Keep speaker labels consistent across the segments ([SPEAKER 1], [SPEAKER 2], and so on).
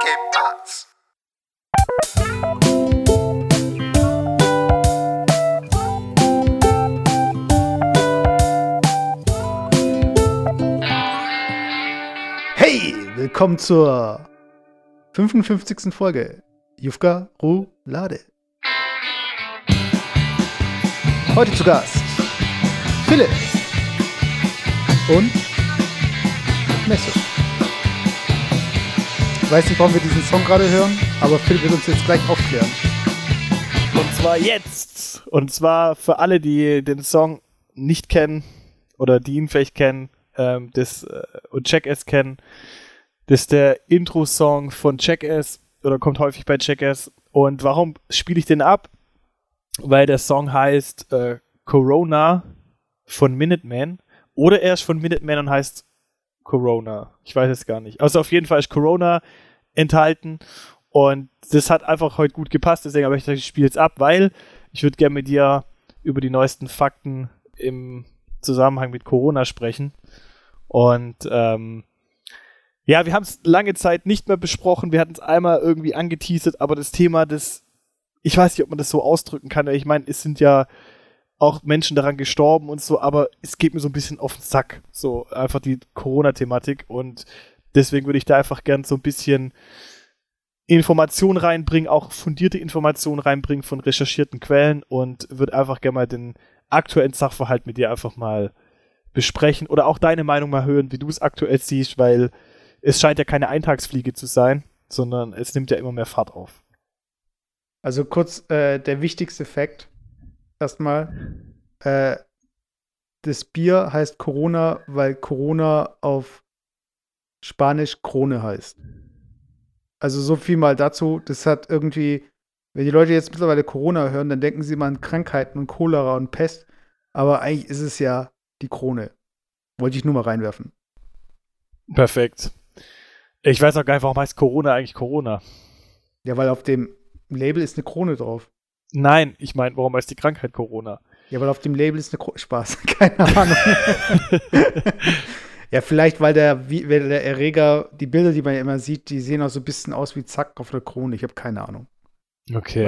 [SPEAKER 1] ¿Qué pasa?
[SPEAKER 2] Hey, willkommen zur 55. Folge Jufka Roulade. Heute zu Gast Philipp und Messe. Ich weiß nicht, warum wir diesen Song gerade hören, aber Philipp wird uns jetzt gleich aufklären.
[SPEAKER 3] Und zwar jetzt. Und zwar für alle, die den Song nicht kennen oder die ihn vielleicht kennen ähm, das, äh, und Jackass kennen. Das ist der Intro-Song von Jackass oder kommt häufig bei Jackass. Und warum spiele ich den ab? Weil der Song heißt äh, Corona von Minuteman. Oder er ist von Minuteman und heißt Corona. Ich weiß es gar nicht. Also auf jeden Fall ist Corona enthalten. Und das hat einfach heute gut gepasst. Deswegen habe ich gesagt, ich spiele jetzt ab, weil ich würde gerne mit dir über die neuesten Fakten im Zusammenhang mit Corona sprechen. Und ähm, ja, wir haben es lange Zeit nicht mehr besprochen. Wir hatten es einmal irgendwie angeteasert, aber das Thema des, ich weiß nicht, ob man das so ausdrücken kann. Ich meine, es sind ja auch Menschen daran gestorben und so, aber es geht mir so ein bisschen auf den Sack. So einfach die Corona-Thematik. Und deswegen würde ich da einfach gern so ein bisschen Informationen reinbringen, auch fundierte Informationen reinbringen von recherchierten Quellen und würde einfach gerne mal den aktuellen Sachverhalt mit dir einfach mal besprechen oder auch deine Meinung mal hören, wie du es aktuell siehst, weil es scheint ja keine Eintagsfliege zu sein, sondern es nimmt ja immer mehr Fahrt auf.
[SPEAKER 2] Also kurz äh, der wichtigste Fakt. Erstmal, äh, das Bier heißt Corona, weil Corona auf Spanisch Krone heißt. Also so viel mal dazu. Das hat irgendwie, wenn die Leute jetzt mittlerweile Corona hören, dann denken sie mal an Krankheiten und Cholera und Pest. Aber eigentlich ist es ja die Krone. Wollte ich nur mal reinwerfen.
[SPEAKER 3] Perfekt. Ich weiß auch gar nicht, warum heißt Corona eigentlich Corona?
[SPEAKER 2] Ja, weil auf dem Label ist eine Krone drauf.
[SPEAKER 3] Nein, ich meine, warum heißt die Krankheit Corona?
[SPEAKER 2] Ja, weil auf dem Label ist eine Krone. Spaß, keine Ahnung. ja, vielleicht, weil der, wie, weil der Erreger, die Bilder, die man ja immer sieht, die sehen auch so ein bisschen aus wie Zack auf der Krone. Ich habe keine Ahnung.
[SPEAKER 3] Okay.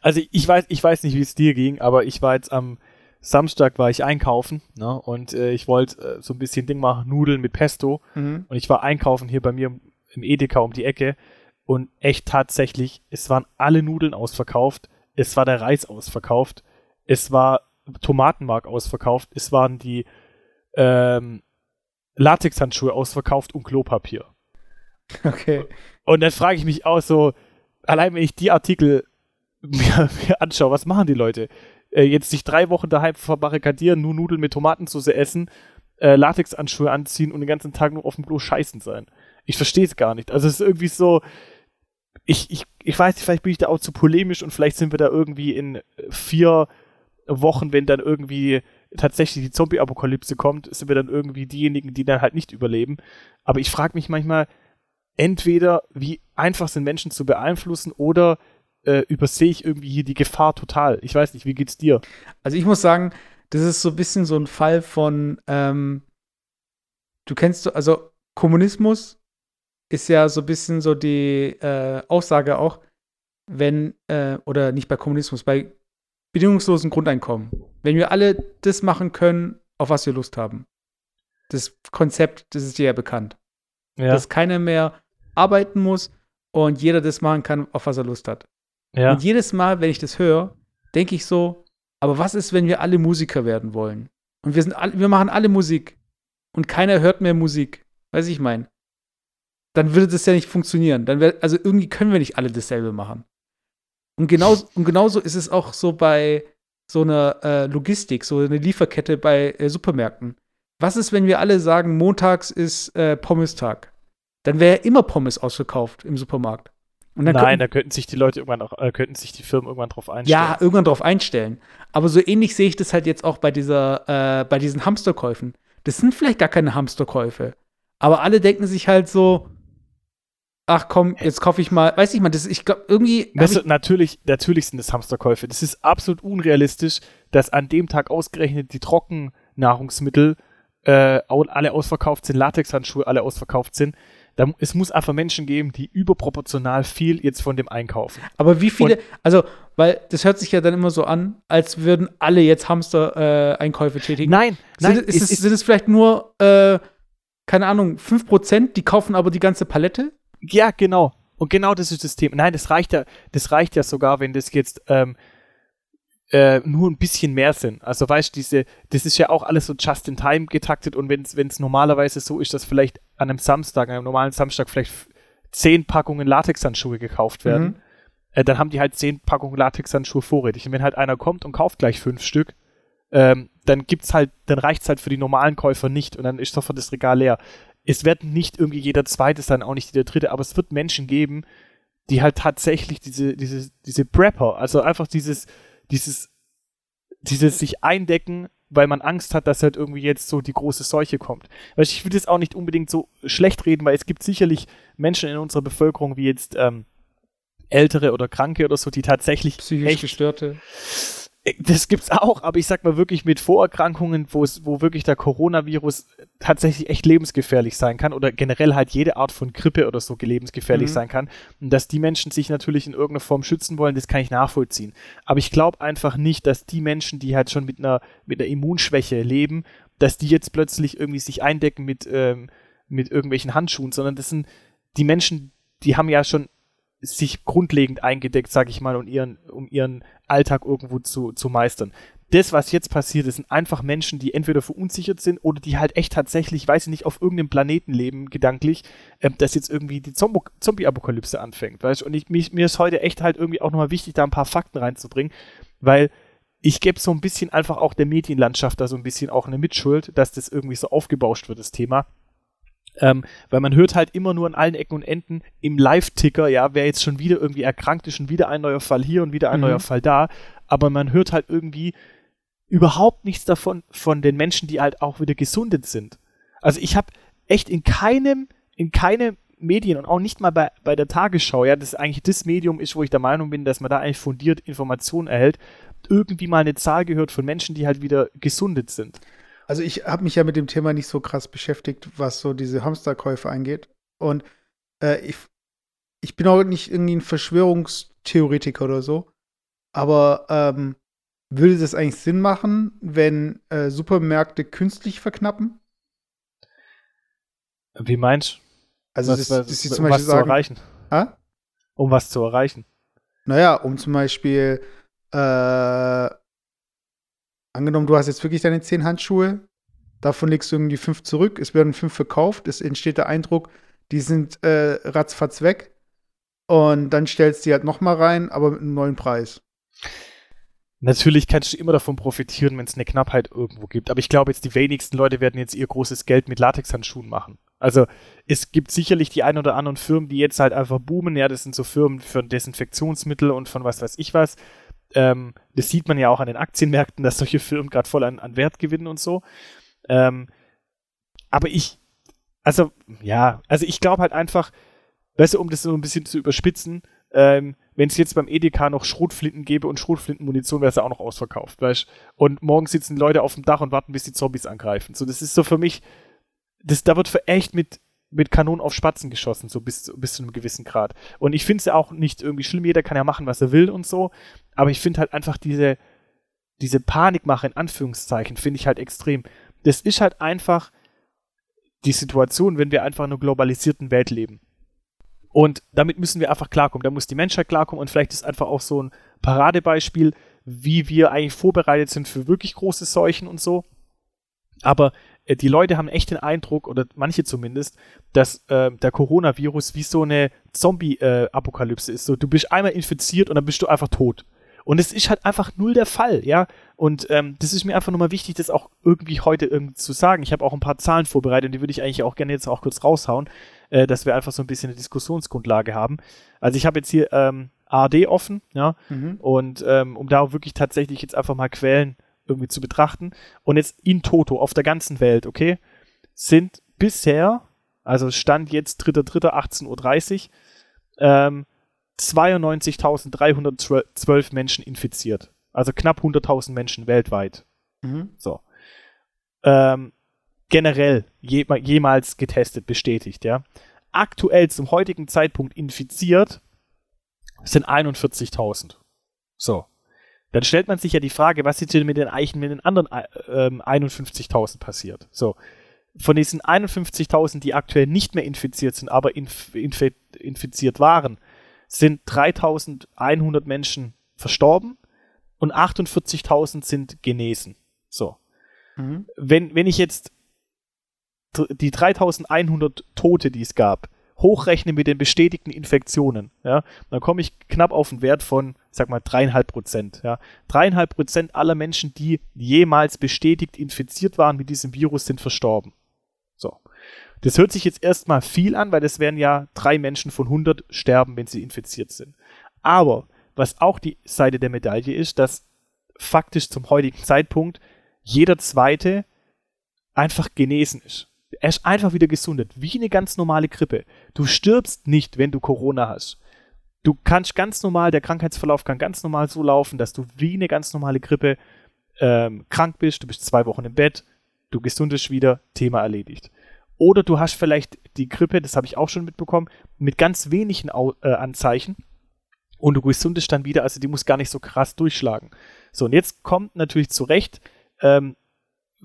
[SPEAKER 3] Also ich weiß, ich weiß nicht, wie es dir ging, aber ich war jetzt am Samstag war ich einkaufen ne, und äh, ich wollte äh, so ein bisschen Ding machen, Nudeln mit Pesto.
[SPEAKER 2] Mhm.
[SPEAKER 3] Und ich war einkaufen hier bei mir im Edeka um die Ecke und echt tatsächlich, es waren alle Nudeln ausverkauft, es war der Reis ausverkauft, es war Tomatenmark ausverkauft, es waren die ähm, Latexhandschuhe ausverkauft und Klopapier.
[SPEAKER 2] Okay.
[SPEAKER 3] Und dann frage ich mich auch so, allein wenn ich die Artikel mir, mir anschaue, was machen die Leute? Äh, jetzt sich drei Wochen daheim verbarrikadieren, nur Nudeln mit Tomatensauce essen, äh, Latexhandschuhe anziehen und den ganzen Tag nur auf dem Klo scheißen sein. Ich verstehe es gar nicht. Also es ist irgendwie so, ich, ich, ich weiß nicht, vielleicht bin ich da auch zu polemisch und vielleicht sind wir da irgendwie in vier Wochen, wenn dann irgendwie tatsächlich die Zombie-Apokalypse kommt, sind wir dann irgendwie diejenigen, die dann halt nicht überleben. Aber ich frage mich manchmal, entweder wie einfach sind Menschen zu beeinflussen oder äh, übersehe ich irgendwie hier die Gefahr total. Ich weiß nicht, wie geht's dir?
[SPEAKER 2] Also ich muss sagen, das ist so ein bisschen so ein Fall von, ähm, du kennst, also Kommunismus ist ja so ein bisschen so die äh, Aussage auch, wenn, äh, oder nicht bei Kommunismus, bei bedingungslosen Grundeinkommen. Wenn wir alle das machen können, auf was wir Lust haben. Das Konzept, das ist dir ja bekannt.
[SPEAKER 3] Ja.
[SPEAKER 2] Dass keiner mehr arbeiten muss und jeder das machen kann, auf was er Lust hat.
[SPEAKER 3] ja.
[SPEAKER 2] Und jedes Mal, wenn ich das höre, denke ich so, aber was ist, wenn wir alle Musiker werden wollen? Und wir sind alle, wir machen alle Musik und keiner hört mehr Musik. Weiß ich mein. Dann würde das ja nicht funktionieren. Dann wär, also irgendwie können wir nicht alle dasselbe machen. Und genauso, und genauso ist es auch so bei so einer äh, Logistik, so eine Lieferkette bei äh, Supermärkten. Was ist, wenn wir alle sagen, montags ist äh, Pommes-Tag? Dann wäre ja immer Pommes ausverkauft im Supermarkt.
[SPEAKER 3] Nein,
[SPEAKER 2] könnten-
[SPEAKER 3] da könnten sich die Leute irgendwann auch, äh, könnten sich die Firmen irgendwann drauf einstellen.
[SPEAKER 2] ja, irgendwann drauf einstellen. Aber so ähnlich sehe ich das halt jetzt auch bei dieser, äh, bei diesen Hamsterkäufen. Das sind vielleicht gar keine Hamsterkäufe. Aber alle denken sich halt so, ach komm, jetzt kaufe ich mal, weiß ich mal, das, ich glaube, irgendwie.
[SPEAKER 3] du,
[SPEAKER 2] ich,
[SPEAKER 3] natürlich, natürlich sind es Hamsterkäufe. Das ist absolut unrealistisch, dass an dem Tag ausgerechnet die Trockennahrungsmittel äh, alle ausverkauft sind, Latexhandschuhe alle ausverkauft sind. Da, es muss einfach Menschen geben, die überproportional viel jetzt von dem einkaufen.
[SPEAKER 2] Aber wie viele, Und, also, weil das hört sich ja dann immer so an, als würden alle jetzt Hamster-Einkäufe äh, tätigen.
[SPEAKER 3] Nein,
[SPEAKER 2] sind,
[SPEAKER 3] nein.
[SPEAKER 2] Ist es, sind es vielleicht nur, äh, keine Ahnung, 5%, die kaufen aber die ganze Palette?
[SPEAKER 3] Ja, genau. Und genau das ist das Thema. Nein, das reicht ja, das reicht ja sogar, wenn das jetzt ähm, äh, nur ein bisschen mehr sind. Also weißt du, diese, das ist ja auch alles so just in time getaktet und wenn es normalerweise so ist, dass vielleicht an einem Samstag, an einem normalen Samstag vielleicht zehn Packungen Latexhandschuhe gekauft werden, mhm. äh, dann haben die halt zehn Packungen Latexhandschuhe vorrätig. Und wenn halt einer kommt und kauft gleich fünf Stück, ähm, dann gibt's halt, dann reicht's halt für die normalen Käufer nicht und dann ist sofort das Regal leer. Es wird nicht irgendwie jeder zweite sein, auch nicht jeder dritte, aber es wird Menschen geben, die halt tatsächlich diese, diese, diese Prepper, also einfach dieses, dieses, dieses sich eindecken, weil man Angst hat, dass halt irgendwie jetzt so die große Seuche kommt. Weil ich will das auch nicht unbedingt so schlecht reden, weil es gibt sicherlich Menschen in unserer Bevölkerung, wie jetzt ähm, Ältere oder Kranke oder so, die tatsächlich
[SPEAKER 2] psychisch Gestörte
[SPEAKER 3] das gibt's auch, aber ich sag mal wirklich mit Vorerkrankungen, wo es, wo wirklich der Coronavirus tatsächlich echt lebensgefährlich sein kann oder generell halt jede Art von Grippe oder so lebensgefährlich mhm. sein kann. Und dass die Menschen sich natürlich in irgendeiner Form schützen wollen, das kann ich nachvollziehen. Aber ich glaube einfach nicht, dass die Menschen, die halt schon mit einer, mit einer Immunschwäche leben, dass die jetzt plötzlich irgendwie sich eindecken mit, ähm, mit irgendwelchen Handschuhen, sondern das sind die Menschen, die haben ja schon sich grundlegend eingedeckt, sag ich mal, um ihren, um ihren Alltag irgendwo zu, zu meistern. Das, was jetzt passiert, ist, sind einfach Menschen, die entweder verunsichert sind oder die halt echt tatsächlich, weiß ich nicht, auf irgendeinem Planeten leben, gedanklich, äh, dass jetzt irgendwie die Zombie-Apokalypse anfängt, weißt Und ich, mich, mir ist heute echt halt irgendwie auch nochmal wichtig, da ein paar Fakten reinzubringen, weil ich gebe so ein bisschen einfach auch der Medienlandschaft da so ein bisschen auch eine Mitschuld, dass das irgendwie so aufgebauscht wird, das Thema. Ähm, weil man hört halt immer nur an allen Ecken und Enden im Live-Ticker, ja, wer jetzt schon wieder irgendwie erkrankt ist, schon wieder ein neuer Fall hier und wieder ein mhm. neuer Fall da. Aber man hört halt irgendwie überhaupt nichts davon von den Menschen, die halt auch wieder gesundet sind. Also ich habe echt in keinem, in keinem Medien und auch nicht mal bei, bei der Tagesschau, ja, das eigentlich das Medium ist, wo ich der Meinung bin, dass man da eigentlich fundiert Informationen erhält, irgendwie mal eine Zahl gehört von Menschen, die halt wieder gesundet sind.
[SPEAKER 2] Also ich habe mich ja mit dem Thema nicht so krass beschäftigt, was so diese Hamsterkäufe angeht. Und äh, ich, ich bin auch nicht irgendwie ein Verschwörungstheoretiker oder so. Aber ähm, würde das eigentlich Sinn machen, wenn äh, Supermärkte künstlich verknappen?
[SPEAKER 3] Wie meinst du?
[SPEAKER 2] Also,
[SPEAKER 3] was, das, das um was sagen, zu erreichen?
[SPEAKER 2] Ha?
[SPEAKER 3] Um was zu erreichen?
[SPEAKER 2] Naja, um zum Beispiel äh, angenommen, du hast jetzt wirklich deine zehn Handschuhe, davon legst du irgendwie fünf zurück, es werden fünf verkauft, es entsteht der Eindruck, die sind äh, ratzfatz weg und dann stellst du die halt nochmal rein, aber mit einem neuen Preis.
[SPEAKER 3] Natürlich kannst du immer davon profitieren, wenn es eine Knappheit irgendwo gibt. Aber ich glaube jetzt, die wenigsten Leute werden jetzt ihr großes Geld mit Latexhandschuhen machen. Also es gibt sicherlich die ein oder anderen Firmen, die jetzt halt einfach boomen. Ja, das sind so Firmen für Desinfektionsmittel und von was weiß ich was. Ähm, das sieht man ja auch an den Aktienmärkten, dass solche Firmen gerade voll an, an Wert gewinnen und so. Ähm, aber ich, also, ja, also ich glaube halt einfach, weißt du, um das so ein bisschen zu überspitzen, ähm, wenn es jetzt beim EDK noch Schrotflinten gäbe und Schrotflintenmunition, wäre es ja auch noch ausverkauft, weißt Und morgen sitzen Leute auf dem Dach und warten, bis die Zombies angreifen. So, das ist so für mich, das, da wird für echt mit, mit Kanonen auf Spatzen geschossen, so bis, bis zu einem gewissen Grad. Und ich finde es ja auch nicht irgendwie schlimm, jeder kann ja machen, was er will und so, aber ich finde halt einfach diese, diese Panikmache in Anführungszeichen, finde ich halt extrem. Das ist halt einfach die Situation, wenn wir einfach in einer globalisierten Welt leben. Und damit müssen wir einfach klarkommen. Da muss die Menschheit klarkommen und vielleicht ist einfach auch so ein Paradebeispiel, wie wir eigentlich vorbereitet sind für wirklich große Seuchen und so. Aber die Leute haben echt den Eindruck, oder manche zumindest, dass äh, der Coronavirus wie so eine Zombie-Apokalypse ist. So, du bist einmal infiziert und dann bist du einfach tot. Und es ist halt einfach null der Fall, ja. Und ähm, das ist mir einfach nochmal wichtig, das auch irgendwie heute irgendwie zu sagen. Ich habe auch ein paar Zahlen vorbereitet und die würde ich eigentlich auch gerne jetzt auch kurz raushauen, äh, dass wir einfach so ein bisschen eine Diskussionsgrundlage haben. Also ich habe jetzt hier ähm, ARD offen, ja. Mhm. Und ähm, um da wirklich tatsächlich jetzt einfach mal Quellen irgendwie zu betrachten. Und jetzt in Toto auf der ganzen Welt, okay, sind bisher, also Stand jetzt 3.3.18.30 Uhr, ähm, 92.312 Menschen infiziert. Also knapp 100.000 Menschen weltweit. Mhm. So. Ähm, generell je, jemals getestet, bestätigt, ja. aktuell zum heutigen Zeitpunkt infiziert sind 41.000. So. Dann stellt man sich ja die Frage, was ist denn mit den Eichen mit den anderen äh, 51.000 passiert? So. Von diesen 51.000, die aktuell nicht mehr infiziert sind, aber inf inf infiziert waren, sind 3.100 Menschen verstorben und 48.000 sind genesen. So. Mhm. Wenn, wenn ich jetzt die 3.100 Tote, die es gab, hochrechne mit den bestätigten Infektionen, ja, dann komme ich knapp auf einen Wert von, sag mal, dreieinhalb Prozent. Ja. Dreieinhalb Prozent aller Menschen, die jemals bestätigt infiziert waren mit diesem Virus, sind verstorben. So. Das hört sich jetzt erstmal viel an, weil das wären ja drei Menschen von 100 sterben, wenn sie infiziert sind. Aber was auch die Seite der Medaille ist, dass faktisch zum heutigen Zeitpunkt jeder zweite einfach genesen ist. Er ist einfach wieder gesundet, wie eine ganz normale Grippe. Du stirbst nicht, wenn du Corona hast. Du kannst ganz normal, der Krankheitsverlauf kann ganz normal so laufen, dass du wie eine ganz normale Grippe ähm, krank bist, du bist zwei Wochen im Bett, du gesundest wieder, Thema erledigt. Oder du hast vielleicht die Grippe, das habe ich auch schon mitbekommen, mit ganz wenigen Au äh, Anzeichen und du gesundest dann wieder, also die muss gar nicht so krass durchschlagen. So, und jetzt kommt natürlich zu Recht ähm,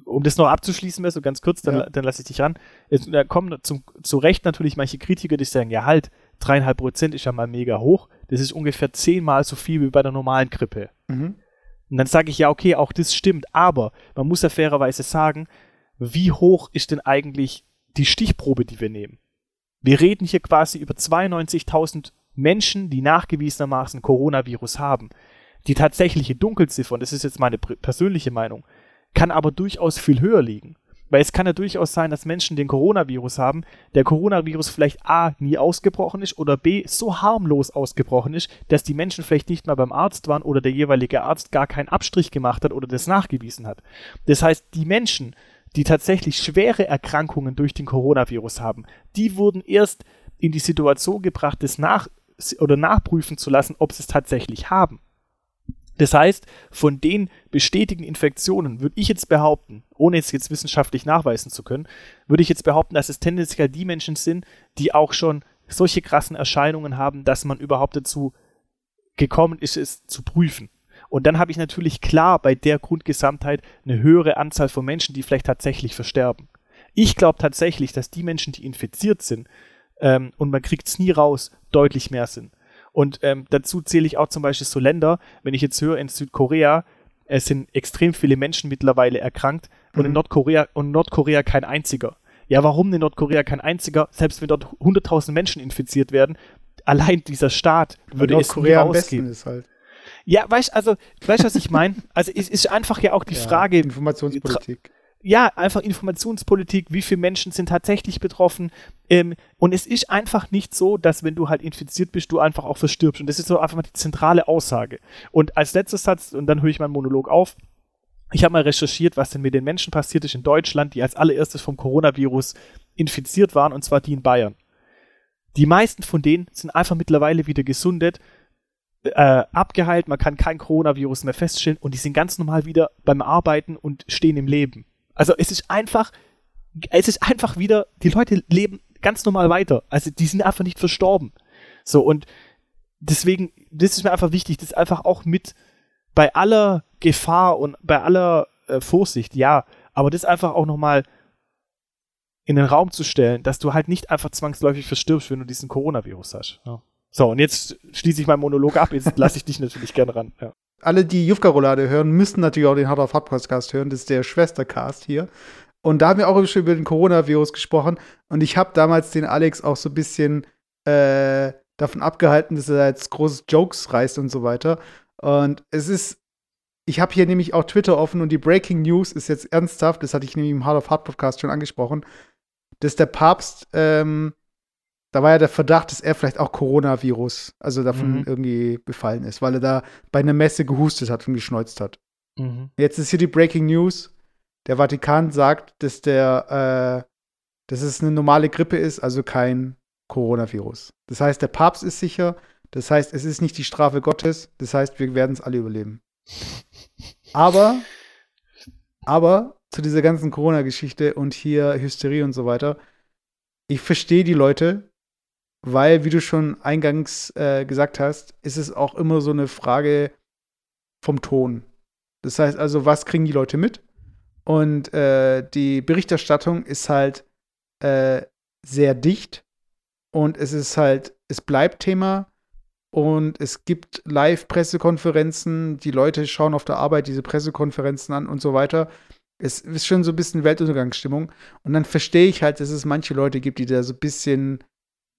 [SPEAKER 3] um das noch abzuschließen, so ganz kurz, dann, ja. dann lasse ich dich ran. da kommen zum, zu Recht natürlich manche Kritiker, die sagen, ja halt, dreieinhalb Prozent ist ja mal mega hoch. Das ist ungefähr zehnmal so viel wie bei der normalen Grippe. Mhm. Und dann sage ich, ja, okay, auch das stimmt, aber man muss ja fairerweise sagen, wie hoch ist denn eigentlich die Stichprobe, die wir nehmen? Wir reden hier quasi über 92.000 Menschen, die nachgewiesenermaßen Coronavirus haben. Die tatsächliche Dunkelziffer, und das ist jetzt meine persönliche Meinung, kann aber durchaus viel höher liegen. Weil es kann ja durchaus sein, dass Menschen den Coronavirus haben, der Coronavirus vielleicht A nie ausgebrochen ist oder B so harmlos ausgebrochen ist, dass die Menschen vielleicht nicht mal beim Arzt waren oder der jeweilige Arzt gar keinen Abstrich gemacht hat oder das nachgewiesen hat. Das heißt, die Menschen, die tatsächlich schwere Erkrankungen durch den Coronavirus haben, die wurden erst in die Situation gebracht, das nach oder nachprüfen zu lassen, ob sie es tatsächlich haben. Das heißt, von den bestätigten Infektionen würde ich jetzt behaupten, ohne es jetzt wissenschaftlich nachweisen zu können, würde ich jetzt behaupten, dass es tendenziell die Menschen sind, die auch schon solche krassen Erscheinungen haben, dass man überhaupt dazu gekommen ist, es zu prüfen. Und dann habe ich natürlich klar bei der Grundgesamtheit eine höhere Anzahl von Menschen, die vielleicht tatsächlich versterben. Ich glaube tatsächlich, dass die Menschen, die infiziert sind, ähm, und man kriegt es nie raus, deutlich mehr sind. Und ähm, dazu zähle ich auch zum Beispiel so Länder, wenn ich jetzt höre, in Südkorea, es sind extrem viele Menschen mittlerweile erkrankt und in mhm. Nordkorea und Nordkorea kein einziger. Ja, warum in Nordkorea kein einziger? Selbst wenn dort 100.000 Menschen infiziert werden, allein dieser Staat würde Nordkorea es nie rausgehen. Ist halt. Ja, weißt also, weißt was ich meine? Also es ist einfach ja auch die ja, Frage
[SPEAKER 2] Informationspolitik
[SPEAKER 3] ja, einfach Informationspolitik, wie viele Menschen sind tatsächlich betroffen. Ähm, und es ist einfach nicht so, dass wenn du halt infiziert bist, du einfach auch verstirbst. Und das ist so einfach mal die zentrale Aussage. Und als letzter Satz, und dann höre ich meinen Monolog auf, ich habe mal recherchiert, was denn mit den Menschen passiert ist in Deutschland, die als allererstes vom Coronavirus infiziert waren, und zwar die in Bayern. Die meisten von denen sind einfach mittlerweile wieder gesundet, äh, abgeheilt, man kann kein Coronavirus mehr feststellen und die sind ganz normal wieder beim Arbeiten und stehen im Leben. Also es ist einfach, es ist einfach wieder, die Leute leben ganz normal weiter. Also die sind einfach nicht verstorben. So und deswegen, das ist mir einfach wichtig, das einfach auch mit bei aller Gefahr und bei aller äh, Vorsicht, ja, aber das einfach auch nochmal in den Raum zu stellen, dass du halt nicht einfach zwangsläufig verstirbst, wenn du diesen Coronavirus hast. Ja. So, und jetzt schließe ich meinen Monolog ab, jetzt lasse ich dich natürlich gern ran. Ja
[SPEAKER 2] alle, die Jufka-Roulade hören, müssten natürlich auch den Hard of Hard Podcast hören. Das ist der Schwestercast hier. Und da haben wir auch schon über den Coronavirus gesprochen. Und ich habe damals den Alex auch so ein bisschen äh, davon abgehalten, dass er jetzt große Jokes reißt und so weiter. Und es ist, ich habe hier nämlich auch Twitter offen und die Breaking News ist jetzt ernsthaft, das hatte ich nämlich im Hard of Hard Podcast schon angesprochen, dass der Papst ähm, da war ja der Verdacht, dass er vielleicht auch Coronavirus, also davon mhm. irgendwie befallen ist, weil er da bei einer Messe gehustet hat und geschneuzt hat. Mhm. Jetzt ist hier die Breaking News. Der Vatikan sagt, dass der, äh, dass es eine normale Grippe ist, also kein Coronavirus. Das heißt, der Papst ist sicher. Das heißt, es ist nicht die Strafe Gottes. Das heißt, wir werden es alle überleben. Aber, aber zu dieser ganzen Corona-Geschichte und hier Hysterie und so weiter. Ich verstehe die Leute, weil, wie du schon eingangs äh, gesagt hast, ist es auch immer so eine Frage vom Ton. Das heißt also, was kriegen die Leute mit? Und äh, die Berichterstattung ist halt äh, sehr dicht und es ist halt, es bleibt Thema und es gibt Live-Pressekonferenzen, die Leute schauen auf der Arbeit diese Pressekonferenzen an und so weiter. Es ist schon so ein bisschen Weltuntergangsstimmung. Und dann verstehe ich halt, dass es manche Leute gibt, die da so ein bisschen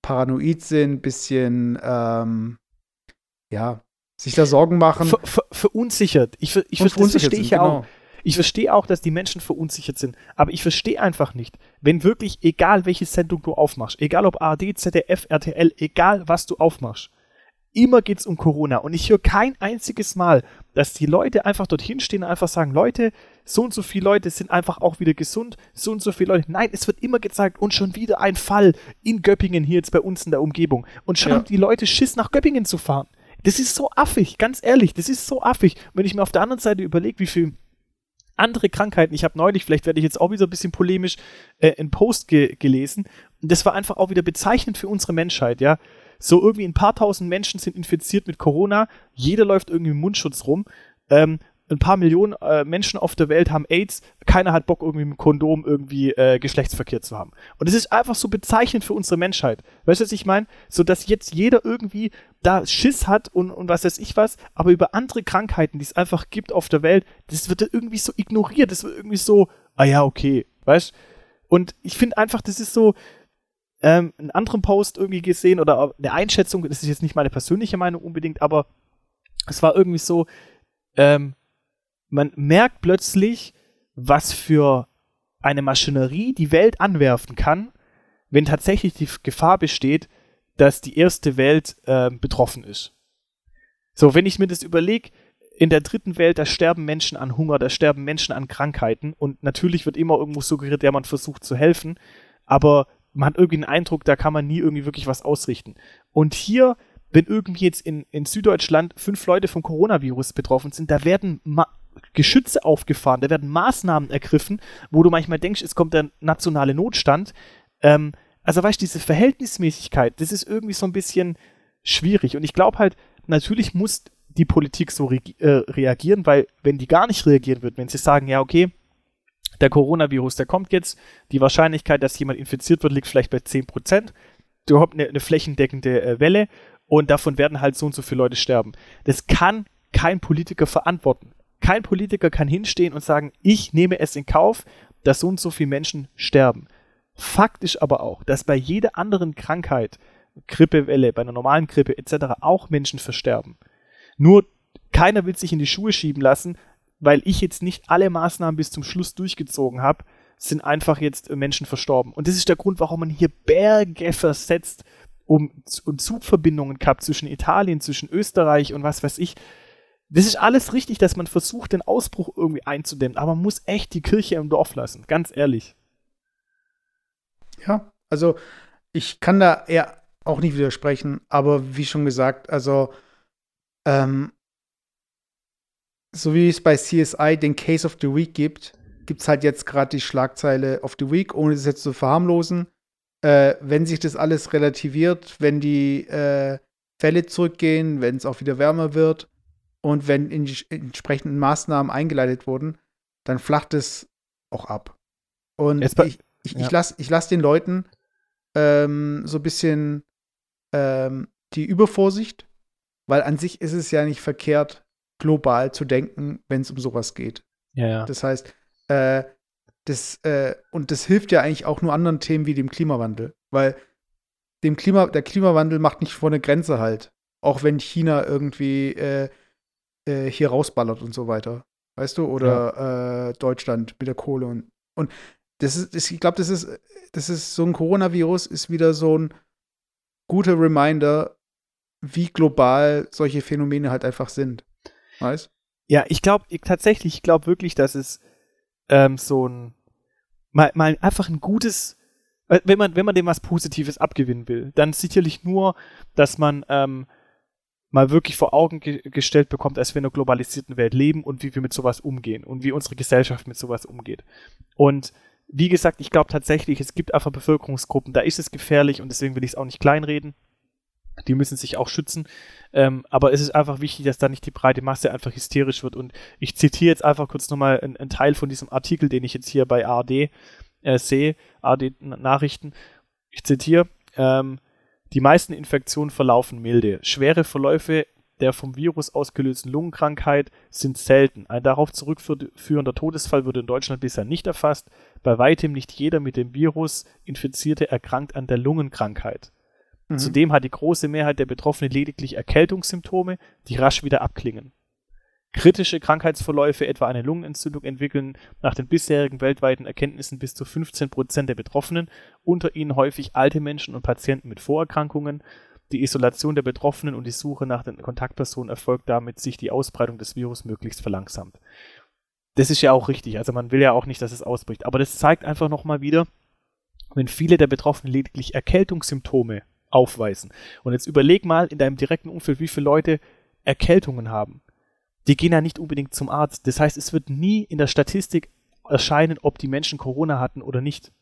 [SPEAKER 2] paranoid sind, ein bisschen, ähm, ja, sich da Sorgen machen.
[SPEAKER 3] Ver, ver, verunsichert. Ich, ich, das verstehe ich ja genau. auch. Ich verstehe auch, dass die Menschen verunsichert sind, aber ich verstehe einfach nicht, wenn wirklich, egal welche Sendung du aufmachst, egal ob ARD, ZDF, RTL, egal was du aufmachst, immer geht es um Corona. Und ich höre kein einziges Mal, dass die Leute einfach dorthin stehen und einfach sagen, Leute, so und so viele Leute sind einfach auch wieder gesund, so und so viele Leute. Nein, es wird immer gezeigt und schon wieder ein Fall in Göppingen hier jetzt bei uns in der Umgebung. Und schon ja. haben die Leute Schiss, nach Göppingen zu fahren. Das ist so affig, ganz ehrlich, das ist so affig. Wenn ich mir auf der anderen Seite überlege, wie viel andere Krankheiten, ich habe neulich, vielleicht werde ich jetzt auch wieder ein bisschen polemisch, äh, einen Post ge gelesen. Und das war einfach auch wieder bezeichnend für unsere Menschheit, ja so irgendwie ein paar tausend Menschen sind infiziert mit Corona, jeder läuft irgendwie im Mundschutz rum. Ähm, ein paar Millionen äh, Menschen auf der Welt haben AIDS, keiner hat Bock, irgendwie mit Kondom irgendwie äh, Geschlechtsverkehr zu haben. Und es ist einfach so bezeichnend für unsere Menschheit. Weißt du, was ich meine? So, dass jetzt jeder irgendwie da Schiss hat und, und was weiß ich was, aber über andere Krankheiten, die es einfach gibt auf der Welt, das wird irgendwie so ignoriert, das wird irgendwie so, ah ja, okay, weißt Und ich finde einfach, das ist so, ähm, einen anderen Post irgendwie gesehen oder eine Einschätzung, das ist jetzt nicht meine persönliche Meinung unbedingt, aber es war irgendwie so, ähm, man merkt plötzlich, was für eine Maschinerie die Welt anwerfen kann, wenn tatsächlich die Gefahr besteht, dass die erste Welt äh, betroffen ist. So, wenn ich mir das überlege, in der dritten Welt, da sterben Menschen an Hunger, da sterben Menschen an Krankheiten und natürlich wird immer irgendwo suggeriert, ja, man versucht zu helfen, aber man hat irgendwie den Eindruck, da kann man nie irgendwie wirklich was ausrichten. Und hier, wenn irgendwie jetzt in, in Süddeutschland fünf Leute vom Coronavirus betroffen sind, da werden Ma Geschütze aufgefahren, da werden Maßnahmen ergriffen, wo du manchmal denkst, es kommt der nationale Notstand. Ähm, also weißt du, diese Verhältnismäßigkeit, das ist irgendwie so ein bisschen schwierig. Und ich glaube halt, natürlich muss die Politik so re äh, reagieren, weil wenn die gar nicht reagieren wird, wenn sie sagen, ja, okay, der Coronavirus, der kommt jetzt. Die Wahrscheinlichkeit, dass jemand infiziert wird, liegt vielleicht bei 10%. Du hast eine, eine flächendeckende äh, Welle und davon werden halt so und so viele Leute sterben. Das kann kein Politiker verantworten. Kein Politiker kann hinstehen und sagen, ich nehme es in Kauf, dass so und so viele Menschen sterben. Faktisch aber auch, dass bei jeder anderen Krankheit, Grippewelle, bei einer normalen Grippe etc. auch Menschen versterben. Nur keiner will sich in die Schuhe schieben lassen, weil ich jetzt nicht alle Maßnahmen bis zum Schluss durchgezogen habe, sind einfach jetzt Menschen verstorben. Und das ist der Grund, warum man hier Berge versetzt, um, um Zugverbindungen gehabt zwischen Italien, zwischen Österreich und was weiß ich. Das ist alles richtig, dass man versucht, den Ausbruch irgendwie einzudämmen, aber man muss echt die Kirche im Dorf lassen, ganz ehrlich.
[SPEAKER 2] Ja, also ich kann da eher auch nicht widersprechen, aber wie schon gesagt, also ähm, so wie es bei CSI den Case of the Week gibt, gibt es halt jetzt gerade die Schlagzeile of the Week, ohne das jetzt zu verharmlosen. Äh, wenn sich das alles relativiert, wenn die äh, Fälle zurückgehen, wenn es auch wieder wärmer wird und wenn in die entsprechenden Maßnahmen eingeleitet wurden, dann flacht es auch ab. Und ich, ich, ja. ich lasse lass den Leuten ähm, so ein bisschen ähm, die Übervorsicht, weil an sich ist es ja nicht verkehrt, global zu denken, wenn es um sowas geht.
[SPEAKER 3] Ja, ja.
[SPEAKER 2] Das heißt, äh, das, äh, und das hilft ja eigentlich auch nur anderen Themen wie dem Klimawandel, weil dem Klima, der Klimawandel macht nicht vor eine Grenze halt. Auch wenn China irgendwie äh, äh, hier rausballert und so weiter. Weißt du? Oder ja. Äh, Deutschland mit der Kohle und, und das ist, das, ich glaube, das ist, das ist so ein Coronavirus, ist wieder so ein guter Reminder, wie global solche Phänomene halt einfach sind. Weißt?
[SPEAKER 3] Ja, ich glaube tatsächlich, ich glaube wirklich, dass es ähm, so ein mal, mal einfach ein gutes, wenn man, wenn man dem was Positives abgewinnen will, dann sicherlich nur, dass man ähm, mal wirklich vor Augen ge gestellt bekommt, dass wir in einer globalisierten Welt leben und wie wir mit sowas umgehen und wie unsere Gesellschaft mit sowas umgeht. Und wie gesagt, ich glaube tatsächlich, es gibt einfach Bevölkerungsgruppen, da ist es gefährlich und deswegen will ich es auch nicht kleinreden. Die müssen sich auch schützen. Ähm, aber es ist einfach wichtig, dass da nicht die breite Masse einfach hysterisch wird. Und ich zitiere jetzt einfach kurz nochmal einen, einen Teil von diesem Artikel, den ich jetzt hier bei ARD äh, sehe, ARD-Nachrichten. Ich zitiere, ähm, die meisten Infektionen verlaufen milde. Schwere Verläufe der vom Virus ausgelösten Lungenkrankheit sind selten. Ein darauf zurückführender Todesfall wurde in Deutschland bisher nicht erfasst. Bei weitem nicht jeder mit dem Virus Infizierte erkrankt an der Lungenkrankheit. Mhm. Zudem hat die große Mehrheit der Betroffenen lediglich Erkältungssymptome, die rasch wieder abklingen. Kritische Krankheitsverläufe, etwa eine Lungenentzündung, entwickeln nach den bisherigen weltweiten Erkenntnissen bis zu 15 Prozent der Betroffenen, unter ihnen häufig alte Menschen und Patienten mit Vorerkrankungen. Die Isolation der Betroffenen und die Suche nach den Kontaktpersonen erfolgt damit, sich die Ausbreitung des Virus möglichst verlangsamt. Das ist ja auch richtig. Also man will ja auch nicht, dass es ausbricht. Aber das zeigt einfach nochmal wieder, wenn viele der Betroffenen lediglich Erkältungssymptome aufweisen. Und jetzt überleg mal in deinem direkten Umfeld, wie viele Leute Erkältungen haben. Die gehen ja nicht unbedingt zum Arzt. Das heißt, es wird nie in der Statistik erscheinen, ob die Menschen Corona hatten oder nicht.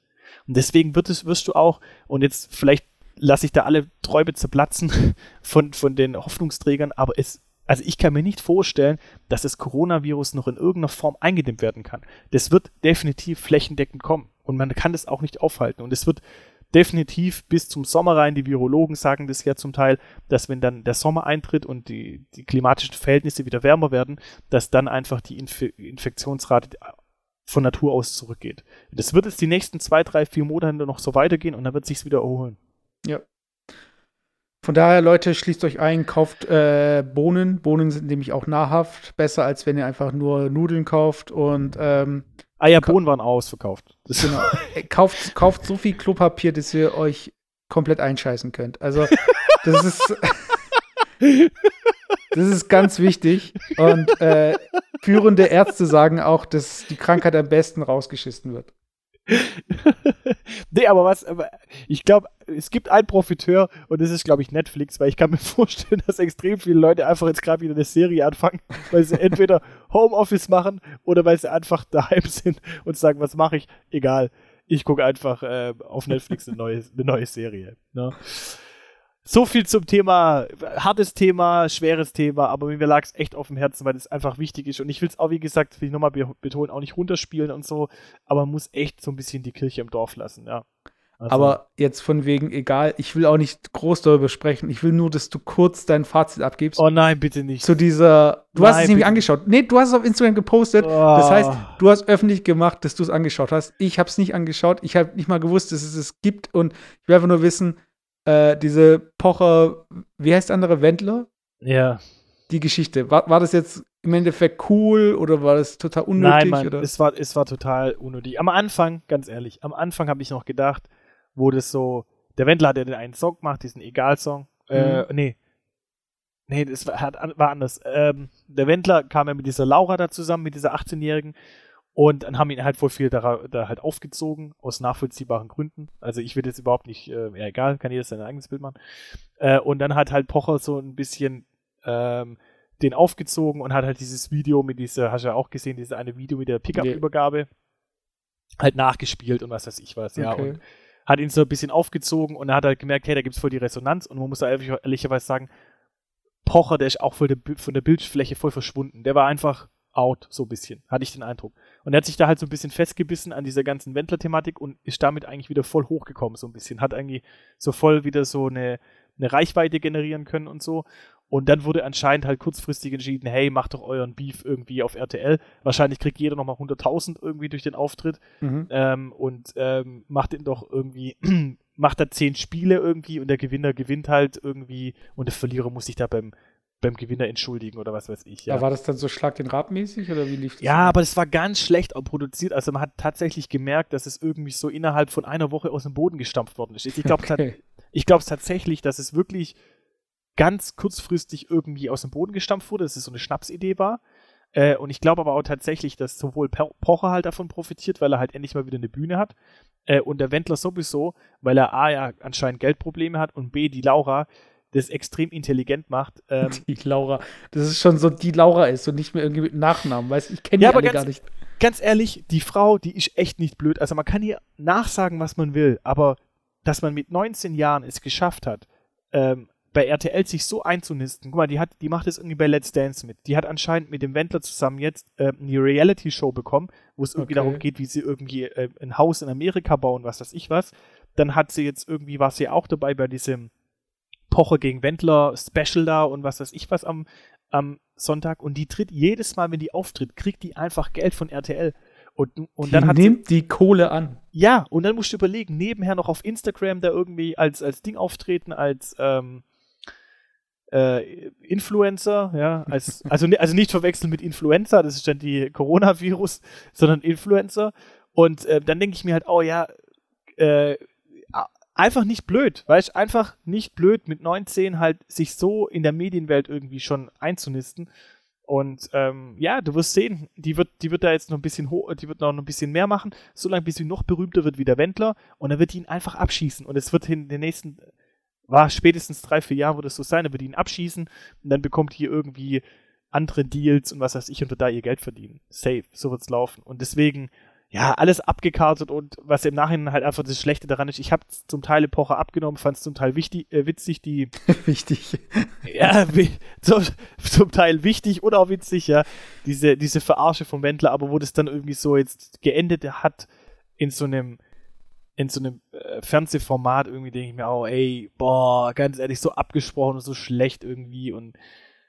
[SPEAKER 3] Und deswegen wird es, wirst du auch, und jetzt vielleicht lasse ich da alle Träume zerplatzen von, von den Hoffnungsträgern, aber es, also ich kann mir nicht vorstellen, dass das Coronavirus noch in irgendeiner Form eingedämmt werden kann. Das wird definitiv flächendeckend kommen und man kann das auch nicht aufhalten und es wird definitiv bis zum Sommer rein. Die Virologen sagen das ja zum Teil, dass wenn dann der Sommer eintritt und die, die klimatischen Verhältnisse wieder wärmer werden, dass dann einfach die Inf Infektionsrate von Natur aus zurückgeht. Das wird jetzt die nächsten zwei, drei, vier Monate noch so weitergehen und dann wird sich wieder erholen.
[SPEAKER 2] Ja. Von daher, Leute, schließt euch ein, kauft äh, Bohnen. Bohnen sind nämlich auch nahrhaft. Besser, als wenn ihr einfach nur Nudeln kauft. Und ähm,
[SPEAKER 3] Ah ja, Bohnen waren ausverkauft.
[SPEAKER 2] Genau. Kauft, kauft so viel Klopapier, dass ihr euch komplett einscheißen könnt. Also, das ist. das ist ganz wichtig. Und äh, führende Ärzte sagen auch, dass die Krankheit am besten rausgeschissen wird.
[SPEAKER 3] nee, aber was, aber ich glaube, es gibt einen Profiteur und das ist, glaube ich, Netflix, weil ich kann mir vorstellen, dass extrem viele Leute einfach jetzt gerade wieder eine Serie anfangen, weil sie entweder Homeoffice machen oder weil sie einfach daheim sind und sagen, was mache ich? Egal. Ich gucke einfach äh, auf Netflix eine neue, eine neue Serie. Ne? So viel zum Thema, hartes Thema, schweres Thema, aber mir lag es echt auf dem Herzen, weil es einfach wichtig ist. Und ich will es auch, wie gesagt, will ich nochmal betonen, auch nicht runterspielen und so, aber man muss echt so ein bisschen die Kirche im Dorf lassen, ja.
[SPEAKER 2] Also. Aber jetzt von wegen, egal, ich will auch nicht groß darüber sprechen. Ich will nur, dass du kurz dein Fazit abgibst.
[SPEAKER 3] Oh nein, bitte nicht.
[SPEAKER 2] Zu dieser. Du nein, hast es nämlich angeschaut. Nee, du hast es auf Instagram gepostet. Oh. Das heißt, du hast öffentlich gemacht, dass du es angeschaut hast. Ich habe es nicht angeschaut. Ich habe nicht mal gewusst, dass es es gibt. Und ich will einfach nur wissen, äh, diese Pocher, wie heißt der andere, Wendler?
[SPEAKER 3] Ja.
[SPEAKER 2] Die Geschichte. War, war das jetzt im Endeffekt cool oder war das total unnötig?
[SPEAKER 3] Nein, Mann,
[SPEAKER 2] oder?
[SPEAKER 3] Es, war, es war total unnötig. Am Anfang, ganz ehrlich, am Anfang habe ich noch gedacht, wo das so, der Wendler hat ja den einen Song gemacht, diesen Egal-Song. Äh, mhm. Äh, nee. Nee, das war, hat, war anders. Ähm, der Wendler kam ja mit dieser Laura da zusammen, mit dieser 18-Jährigen und dann haben ihn halt voll viel da, da, halt aufgezogen, aus nachvollziehbaren Gründen. Also ich will jetzt überhaupt nicht, äh, ja egal, kann jeder sein eigenes Bild machen. Äh, und dann hat halt Pocher so ein bisschen ähm, den aufgezogen und hat halt dieses Video mit dieser, hast du ja auch gesehen, dieses eine Video mit der Pickup-Übergabe halt nachgespielt und was weiß ich was, ja. Okay. Und hat ihn so ein bisschen aufgezogen und er hat halt gemerkt, hey, da gibt's voll die Resonanz und man muss da ehrlich, ehrlicherweise sagen, Pocher, der ist auch voll der, von der Bildfläche voll verschwunden. Der war einfach out, so ein bisschen, hatte ich den Eindruck. Und er hat sich da halt so ein bisschen festgebissen an dieser ganzen Wendler-Thematik und ist damit eigentlich wieder voll hochgekommen, so ein bisschen. Hat eigentlich so voll wieder so eine, eine Reichweite generieren können und so. Und dann wurde anscheinend halt kurzfristig entschieden, hey, macht doch euren Beef irgendwie auf RTL. Wahrscheinlich kriegt jeder nochmal 100.000 irgendwie durch den Auftritt. Mhm. Ähm, und ähm, macht ihn doch irgendwie, macht da zehn Spiele irgendwie und der Gewinner gewinnt halt irgendwie und der Verlierer muss sich da beim beim Gewinner entschuldigen oder was weiß ich.
[SPEAKER 2] Ja, ja war das dann so Schlag den Rab mäßig oder wie lief das?
[SPEAKER 3] Ja, denn? aber das war ganz schlecht auch produziert. Also man hat tatsächlich gemerkt, dass es irgendwie so innerhalb von einer Woche aus dem Boden gestampft worden ist. Ich glaube okay. tatsächlich, dass es wirklich ganz kurzfristig irgendwie aus dem Boden gestampft wurde, dass es so eine Schnapsidee war. Äh, und ich glaube aber auch tatsächlich, dass sowohl Pocher halt davon profitiert, weil er halt endlich mal wieder eine Bühne hat. Äh, und der Wendler sowieso, weil er A ja anscheinend Geldprobleme hat und B die Laura, das extrem intelligent macht.
[SPEAKER 2] Ähm, die Laura. Das ist schon so, die Laura ist und nicht mehr irgendwie mit Nachnamen, weißt ich kenne die ja, alle gar nicht.
[SPEAKER 3] ganz ehrlich, die Frau, die ist echt nicht blöd. Also man kann ihr nachsagen, was man will, aber dass man mit 19 Jahren es geschafft hat, ähm, bei RTL sich so einzunisten. Guck mal, die hat, die macht es irgendwie bei Let's Dance mit. Die hat anscheinend mit dem Wendler zusammen jetzt äh, eine Reality-Show bekommen, wo es irgendwie okay. darum geht, wie sie irgendwie äh, ein Haus in Amerika bauen, was weiß ich was. Dann hat sie jetzt irgendwie, war sie auch dabei bei diesem Poche gegen Wendler Special da und was weiß ich was am, am Sonntag. Und die tritt jedes Mal, wenn die auftritt, kriegt die einfach Geld von RTL. Und, und
[SPEAKER 2] die
[SPEAKER 3] dann hat
[SPEAKER 2] nimmt sie, die Kohle an.
[SPEAKER 3] Ja, und dann musst du überlegen, nebenher noch auf Instagram da irgendwie als, als Ding auftreten, als ähm, äh, Influencer, ja, als, also, also nicht verwechseln mit Influenza, das ist dann die Coronavirus, sondern Influencer. Und äh, dann denke ich mir halt, oh ja, äh, einfach nicht blöd, weißt einfach nicht blöd mit 19 halt sich so in der Medienwelt irgendwie schon einzunisten. Und ähm, ja, du wirst sehen, die wird, die wird da jetzt noch ein bisschen hoch, die wird noch ein bisschen mehr machen, solange bis sie noch berühmter wird wie der Wendler und dann wird die ihn einfach abschießen. Und es wird in den nächsten, war spätestens drei, vier Jahren wird es so sein, dann wird ihn abschießen und dann bekommt die irgendwie andere Deals und was weiß ich und wird da ihr Geld verdienen. Safe, so wird's laufen. Und deswegen, ja, alles abgekartet und was im Nachhinein halt einfach das Schlechte daran ist, ich habe zum Teil Epoche abgenommen, fand es zum Teil wichtig, äh, witzig, die
[SPEAKER 2] wichtig.
[SPEAKER 3] ja, zum, zum, Teil wichtig und auch witzig, ja, diese, diese Verarsche vom Wendler, aber wo das dann irgendwie so jetzt geendet hat in so einem in so einem äh, Fernsehformat irgendwie denke ich mir auch, ey, boah, ganz ehrlich, so abgesprochen und so schlecht irgendwie und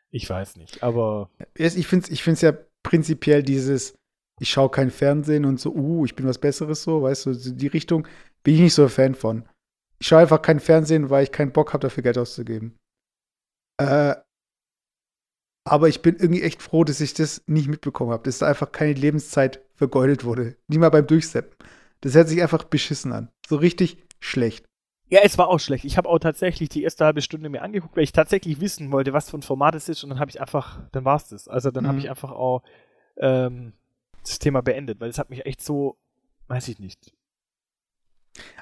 [SPEAKER 3] ich weiß nicht, aber
[SPEAKER 2] ich finde es ich find's ja prinzipiell dieses ich schaue kein Fernsehen und so, uh, ich bin was Besseres so, weißt du, die Richtung bin ich nicht so ein Fan von. Ich schaue einfach kein Fernsehen, weil ich keinen Bock habe, dafür Geld auszugeben. Äh, aber ich bin irgendwie echt froh, dass ich das nicht mitbekommen habe, dass da einfach keine Lebenszeit vergeudet wurde. Nie mal beim Durchseppen. Das hört sich einfach beschissen an. So richtig schlecht.
[SPEAKER 3] Ja, es war auch schlecht. Ich habe auch tatsächlich die erste halbe Stunde mir angeguckt, weil ich tatsächlich wissen wollte, was für ein Format es ist und dann habe ich einfach, dann war es das. Also dann mhm. habe ich einfach auch ähm, das Thema beendet, weil es hat mich echt so, weiß ich nicht.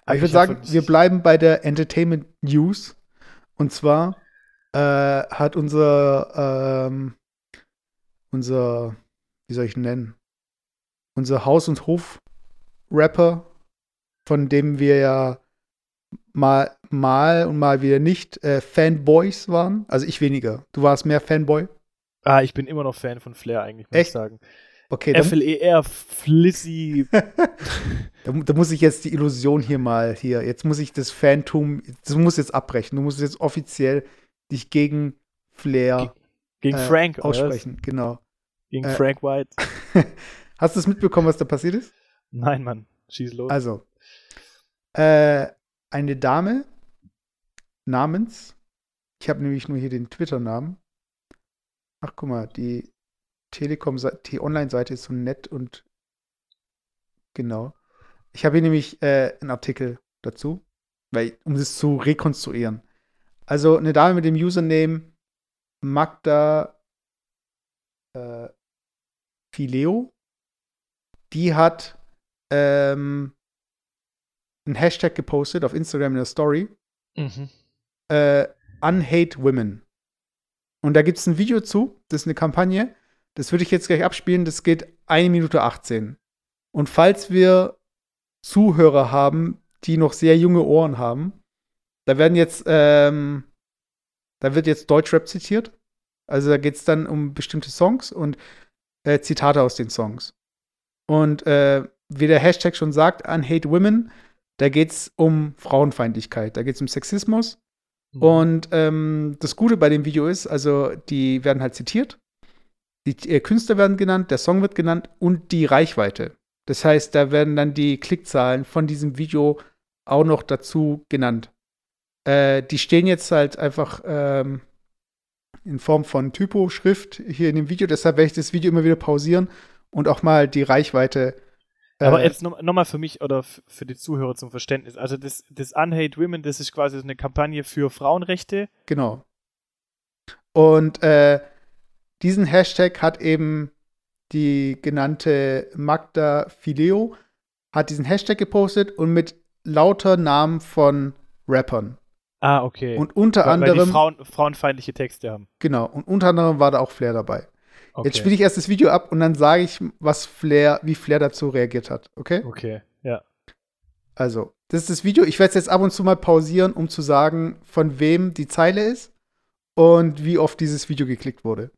[SPEAKER 2] Aber ich würde sagen, wir bleiben bei der Entertainment News. Und zwar äh, hat unser, ähm, unser, wie soll ich ihn nennen? Unser Haus- und Hof-Rapper, von dem wir ja mal, mal und mal wieder nicht äh, Fanboys waren. Also ich weniger. Du warst mehr Fanboy.
[SPEAKER 3] Ah, ich bin immer noch Fan von Flair eigentlich, muss
[SPEAKER 2] Echt?
[SPEAKER 3] ich sagen.
[SPEAKER 2] Okay, dann,
[SPEAKER 3] FLER, Flissy.
[SPEAKER 2] da, da, muss ich jetzt die Illusion hier mal hier. Jetzt muss ich das Phantom, das muss jetzt abbrechen. Du musst jetzt offiziell dich gegen Flair
[SPEAKER 3] Ge gegen äh, Frank
[SPEAKER 2] aussprechen. Genau.
[SPEAKER 3] Gegen äh, Frank White.
[SPEAKER 2] Hast du es mitbekommen, was da passiert ist?
[SPEAKER 3] Nein, Mann. Schieß los.
[SPEAKER 2] Also, äh, eine Dame namens, ich habe nämlich nur hier den Twitter-Namen. Ach, guck mal, die Telekom, die Online-Seite ist so nett und genau. Ich habe hier nämlich äh, einen Artikel dazu, weil, um das zu rekonstruieren. Also eine Dame mit dem Username Magda äh, Fileo, die hat ähm, einen Hashtag gepostet auf Instagram in der Story. Mhm. Äh, Unhate Women. Und da gibt es ein Video zu, das ist eine Kampagne, das würde ich jetzt gleich abspielen. Das geht 1 Minute 18. Und falls wir Zuhörer haben, die noch sehr junge Ohren haben, da werden jetzt, ähm, da wird jetzt Deutschrap zitiert. Also da geht es dann um bestimmte Songs und äh, Zitate aus den Songs. Und äh, wie der Hashtag schon sagt, Unhate Women, da geht es um Frauenfeindlichkeit, da geht es um Sexismus. Mhm. Und ähm, das Gute bei dem Video ist, also die werden halt zitiert die äh, Künstler werden genannt, der Song wird genannt und die Reichweite. Das heißt, da werden dann die Klickzahlen von diesem Video auch noch dazu genannt. Äh, die stehen jetzt halt einfach ähm, in Form von Typo-Schrift hier in dem Video. Deshalb werde ich das Video immer wieder pausieren und auch mal die Reichweite.
[SPEAKER 3] Äh, Aber jetzt nochmal noch für mich oder für die Zuhörer zum Verständnis. Also das, das Unhate Women, das ist quasi eine Kampagne für Frauenrechte.
[SPEAKER 2] Genau. Und äh, diesen Hashtag hat eben die genannte Magda Fileo, hat diesen Hashtag gepostet und mit lauter Namen von Rappern.
[SPEAKER 3] Ah, okay.
[SPEAKER 2] Und unter
[SPEAKER 3] weil,
[SPEAKER 2] anderem. Weil
[SPEAKER 3] die Frauen, frauenfeindliche Texte haben.
[SPEAKER 2] Genau. Und unter anderem war da auch Flair dabei.
[SPEAKER 3] Okay.
[SPEAKER 2] Jetzt spiele ich erst das Video ab und dann sage ich, was Flair, wie Flair dazu reagiert hat. Okay?
[SPEAKER 3] Okay, ja.
[SPEAKER 2] Also, das ist das Video. Ich werde es jetzt ab und zu mal pausieren, um zu sagen, von wem die Zeile ist und wie oft dieses Video geklickt wurde.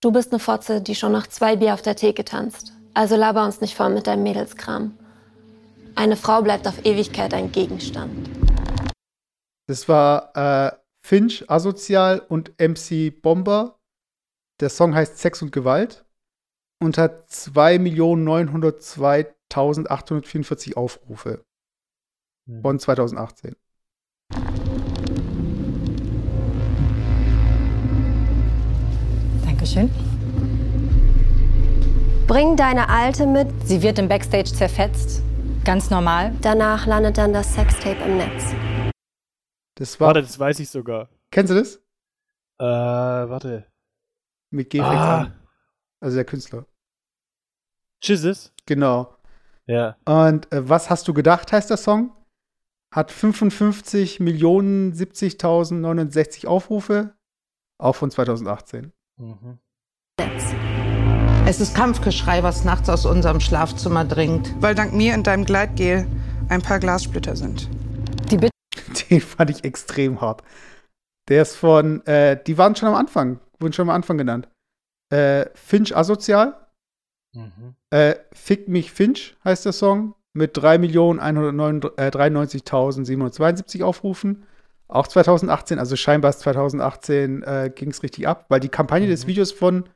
[SPEAKER 1] Du bist eine Fotze, die schon nach zwei Bier auf der Theke tanzt. Also laber uns nicht voll mit deinem Mädelskram. Eine Frau bleibt auf Ewigkeit ein Gegenstand.
[SPEAKER 2] Das war äh, Finch, Asozial und MC Bomber. Der Song heißt Sex und Gewalt und hat 2.902.844 Aufrufe
[SPEAKER 3] Hm.
[SPEAKER 2] von 2018.
[SPEAKER 4] Dankeschön.
[SPEAKER 1] Bring deine Alte mit,
[SPEAKER 4] Sie wird im Backstage zerfetzt. Ganz normal.
[SPEAKER 1] danach landet dann das Sextape im Netz.
[SPEAKER 2] Das war.
[SPEAKER 3] Warte, das weiß ich sogar.
[SPEAKER 2] Kennst du das?
[SPEAKER 3] Äh, warte.
[SPEAKER 2] Mit G
[SPEAKER 3] Ah.
[SPEAKER 2] an. Also der Künstler.
[SPEAKER 3] Jesus?
[SPEAKER 2] Genau.
[SPEAKER 3] Ja.
[SPEAKER 2] Und äh, was hast du gedacht, heißt der Song? Hat 55 Millionen 70.069 Aufrufe. Auch von 2018.
[SPEAKER 3] Mhm.
[SPEAKER 5] Es ist Kampfgeschrei, was nachts aus unserem Schlafzimmer dringt.
[SPEAKER 6] weil dank mir in deinem Gleitgel ein paar Glassplitter sind.
[SPEAKER 4] Die Bitch
[SPEAKER 2] Den fand ich extrem hart. Der ist von, äh, die waren schon am Anfang, wurden schon am Anfang genannt. Äh, Finch Asozial,
[SPEAKER 3] Mhm.
[SPEAKER 2] äh, Fick mich Finch heißt der Song, mit 3.193.772 Aufrufen. Auch 2018, also scheinbar ist 2018 äh, ging es richtig ab, weil die Kampagne des
[SPEAKER 3] Mhm.
[SPEAKER 2] Videos von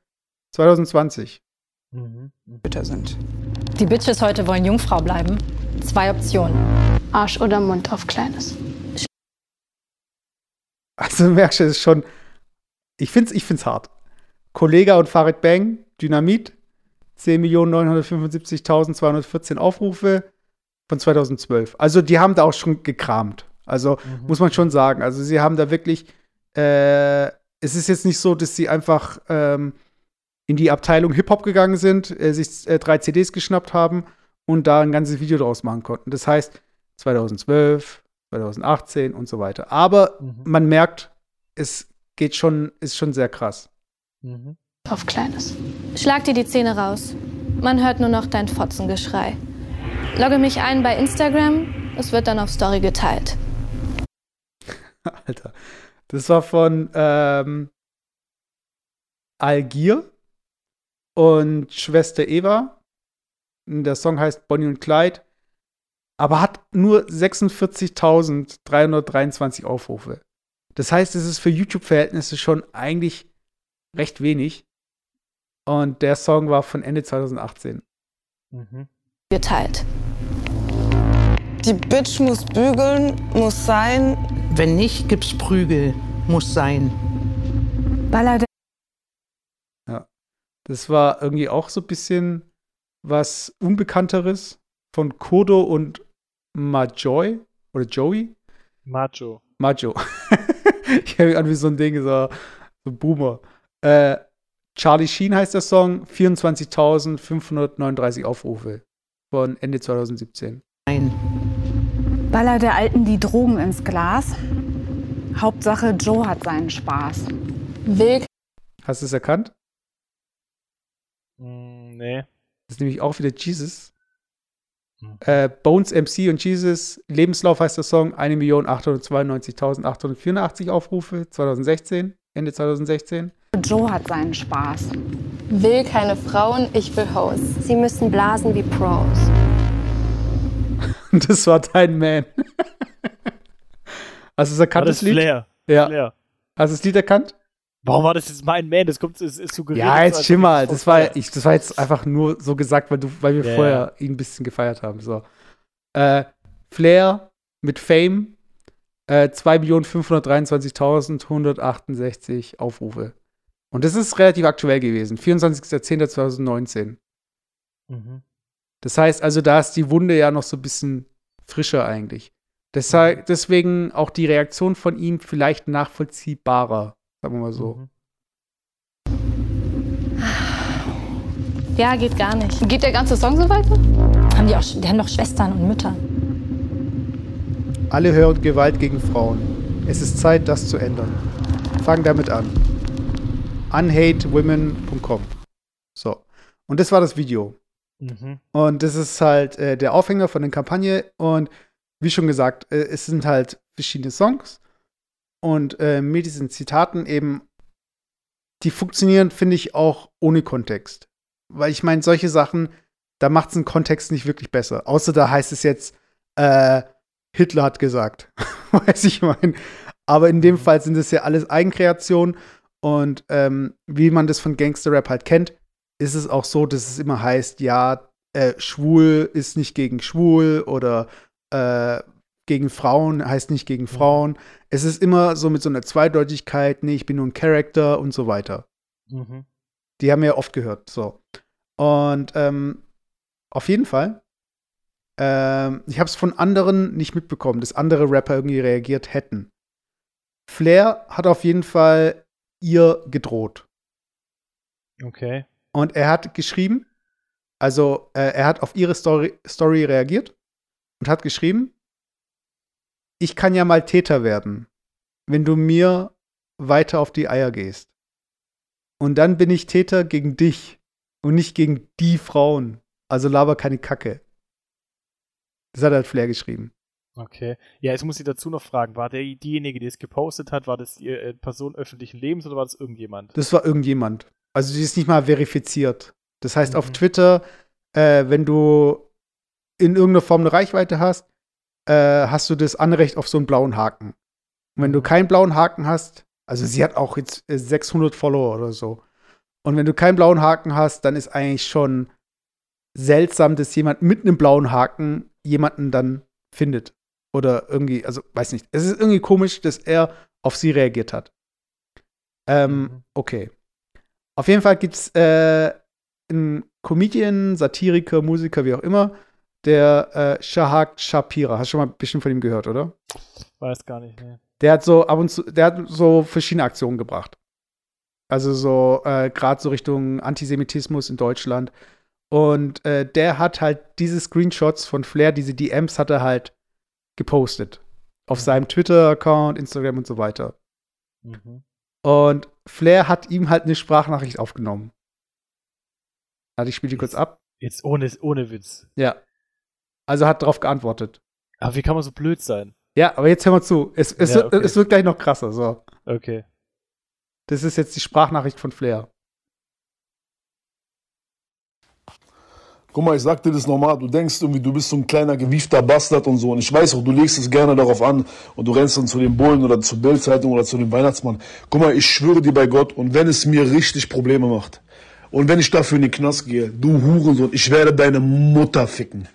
[SPEAKER 2] 2020.
[SPEAKER 3] Mhm. Mhm.
[SPEAKER 6] Bitter sind.
[SPEAKER 4] Die Bitches heute wollen Jungfrau bleiben. Zwei Optionen.
[SPEAKER 7] Arsch oder Mund auf Kleines.
[SPEAKER 2] Also merkst du, es ist schon, ich find's, ich find's hart. Kollega und Farid Bang, Dynamit, 10.975.214 Aufrufe von 2012. Also die haben da auch schon gekramt. Also
[SPEAKER 3] Mhm.
[SPEAKER 2] muss man schon sagen. Also sie haben da wirklich, äh, es ist jetzt nicht so, dass sie einfach ähm, in die Abteilung Hip-Hop gegangen sind, äh, sich äh, drei CDs geschnappt haben und da ein ganzes Video draus machen konnten. Das heißt 2012, 2018 und so weiter. Aber
[SPEAKER 3] Mhm.
[SPEAKER 2] man merkt, es geht schon, ist schon sehr krass.
[SPEAKER 3] Mhm.
[SPEAKER 7] Auf Kleines.
[SPEAKER 8] Schlag dir die Zähne raus. Man hört nur noch dein Fotzengeschrei. Logge mich ein bei Instagram. Es wird dann auf Story geteilt.
[SPEAKER 2] Alter. Das war von ähm, Algier und Schwester Eva. Der Song heißt Bonnie und Clyde, aber hat nur 46.323 Aufrufe. Das heißt, es ist für YouTube-Verhältnisse schon eigentlich recht wenig. Und der Song war von Ende 2018.
[SPEAKER 3] Mhm.
[SPEAKER 8] Geteilt.
[SPEAKER 6] Die Bitch muss bügeln, muss sein.
[SPEAKER 5] Wenn nicht, gibt's Prügel. Muss sein.
[SPEAKER 4] Baller der
[SPEAKER 2] Das war irgendwie auch so ein bisschen was Unbekannteres von Kodo und Majoy oder Joey.
[SPEAKER 3] Macho.
[SPEAKER 2] Majo. ich höre mich an wie so ein Ding, so, so ein Boomer. Äh, Charlie Sheen heißt der Song, 24.539 Aufrufe von Ende 2017.
[SPEAKER 5] Nein.
[SPEAKER 7] Baller der Alten die Drogen ins Glas. Hauptsache Joe hat seinen Spaß.
[SPEAKER 8] Will
[SPEAKER 2] Hast du es erkannt?
[SPEAKER 3] Mm, nee.
[SPEAKER 2] Das ist nämlich auch wieder Jesus.
[SPEAKER 3] Mhm.
[SPEAKER 2] Äh, Bones MC und Jesus, Lebenslauf heißt der Song, 1.892.884 Aufrufe, 2016, Ende 2016.
[SPEAKER 7] Joe hat seinen Spaß.
[SPEAKER 8] will keine Frauen, ich will Hoes.
[SPEAKER 1] Sie müssen blasen wie Pros.
[SPEAKER 2] Das war dein Man. Hast du es
[SPEAKER 3] War
[SPEAKER 2] erkannt,
[SPEAKER 3] das
[SPEAKER 2] das Lied?
[SPEAKER 3] Flair?
[SPEAKER 2] Ja.
[SPEAKER 3] Flair.
[SPEAKER 2] Hast du das Lied erkannt?
[SPEAKER 3] Warum war das jetzt mein Man? Das kommt, ist, ist suggeriert.
[SPEAKER 2] Ja, jetzt
[SPEAKER 3] als
[SPEAKER 2] chill
[SPEAKER 3] ob
[SPEAKER 2] mal.
[SPEAKER 3] ich
[SPEAKER 2] Das
[SPEAKER 3] von
[SPEAKER 2] war, ich, das war jetzt einfach nur so gesagt, weil, du, weil wir
[SPEAKER 3] Ja,
[SPEAKER 2] vorher ihn ein bisschen gefeiert haben. So. Äh, Flair mit Fame, äh, 2.523.168 Aufrufe. Und das ist relativ aktuell gewesen. 24.10.2019.
[SPEAKER 3] Mhm.
[SPEAKER 2] Das heißt also, da ist die Wunde ja noch so ein bisschen frischer eigentlich. Deshalb, deswegen auch die Reaktion von ihm vielleicht nachvollziehbarer, sagen wir mal so.
[SPEAKER 3] Mhm.
[SPEAKER 8] Ja, geht gar nicht. Geht der ganze Song so weiter?
[SPEAKER 4] Haben die, auch, die haben doch Schwestern und Mütter.
[SPEAKER 2] Alle hören Gewalt gegen Frauen. Es ist Zeit, das zu ändern. Fang damit an. unhatewomen.com. So. Und das war das Video.
[SPEAKER 3] Mhm.
[SPEAKER 2] Und das ist halt äh, der Aufhänger von der Kampagne. Und wie schon gesagt, äh, es sind halt verschiedene Songs. Und äh, mit diesen Zitaten eben, die funktionieren, finde ich, auch ohne Kontext. Weil ich meine, solche Sachen, da macht es einen Kontext nicht wirklich besser. Außer da heißt es jetzt, äh, Hitler hat gesagt. Weiß ich mein. Aber in dem Fall sind es ja alles Eigenkreationen. Und ähm, wie man das von Gangster-Rap halt kennt, ist es auch so, dass es immer heißt, ja, äh, schwul ist nicht gegen schwul oder äh, gegen Frauen heißt nicht gegen Frauen. Es ist immer so mit so einer Zweideutigkeit, nee, ich bin nur ein Charakter und so weiter.
[SPEAKER 3] Mhm.
[SPEAKER 2] Die haben wir ja oft gehört. So. Und ähm, auf jeden Fall, ähm, ich habe es von anderen nicht mitbekommen, dass andere Rapper irgendwie reagiert hätten. Flair hat auf jeden Fall ihr gedroht.
[SPEAKER 3] Okay.
[SPEAKER 2] Und er hat geschrieben, also äh, er hat auf ihre Story, Story reagiert und hat geschrieben, ich kann ja mal Täter werden, wenn du mir weiter auf die Eier gehst. Und dann bin ich Täter gegen dich und nicht gegen die Frauen. Also laber keine Kacke. Das hat halt Flair geschrieben.
[SPEAKER 3] Okay. Ja, jetzt muss ich dazu noch fragen, war der diejenige, die es gepostet hat, war das die äh, Person öffentlichen Lebens oder war das irgendjemand?
[SPEAKER 2] Das war irgendjemand. Also die ist nicht mal verifiziert. Das heißt, auf
[SPEAKER 3] Mhm.
[SPEAKER 2] Twitter, äh, wenn du in irgendeiner Form eine Reichweite hast, äh, hast du das Anrecht auf so einen blauen Haken. Und wenn du keinen blauen Haken hast, also sie hat auch jetzt äh, 600 Follower oder so. Und wenn du keinen blauen Haken hast, dann ist eigentlich schon seltsam, dass jemand mit einem blauen Haken jemanden dann findet. Oder irgendwie, also weiß nicht. Es ist irgendwie komisch, dass er auf sie reagiert hat. Ähm,
[SPEAKER 3] Mhm.
[SPEAKER 2] okay. Auf jeden Fall gibt's äh, einen Comedian, Satiriker, Musiker, wie auch immer, der äh, Shahak Shapira. Hast du schon mal ein bisschen von ihm gehört, oder?
[SPEAKER 3] Weiß gar nicht, ne.
[SPEAKER 2] Der hat so ab und zu, der hat so verschiedene Aktionen gebracht. Also so äh, gerade so Richtung Antisemitismus in Deutschland. Und äh, der hat halt diese Screenshots von Flair, diese DMs hat er halt gepostet. Auf seinem Twitter-Account, Instagram und so weiter.
[SPEAKER 3] Mhm.
[SPEAKER 2] Und Flair hat ihm halt eine Sprachnachricht aufgenommen. Warte, ich spiele die kurz ab.
[SPEAKER 3] Jetzt ohne, ohne Witz.
[SPEAKER 2] Ja. Also hat darauf geantwortet.
[SPEAKER 3] Aber wie kann man so blöd sein?
[SPEAKER 2] Ja, aber jetzt hör mal zu. Es, es,
[SPEAKER 3] Ja,
[SPEAKER 2] wird,
[SPEAKER 3] okay.
[SPEAKER 2] es wird gleich noch krasser. So.
[SPEAKER 3] Okay.
[SPEAKER 2] Das ist jetzt die Sprachnachricht von Flair.
[SPEAKER 9] Guck mal, ich sag dir das normal, du denkst irgendwie, du bist so ein kleiner gewiefter Bastard und so. Und ich weiß auch, du legst es gerne darauf an und du rennst dann zu den Bullen oder zur Bildzeitung oder zu dem Weihnachtsmann. Guck mal, ich schwöre dir bei Gott, und wenn es mir richtig Probleme macht und wenn ich dafür in den Knast gehe, du Hurensohn, ich werde deine Mutter ficken.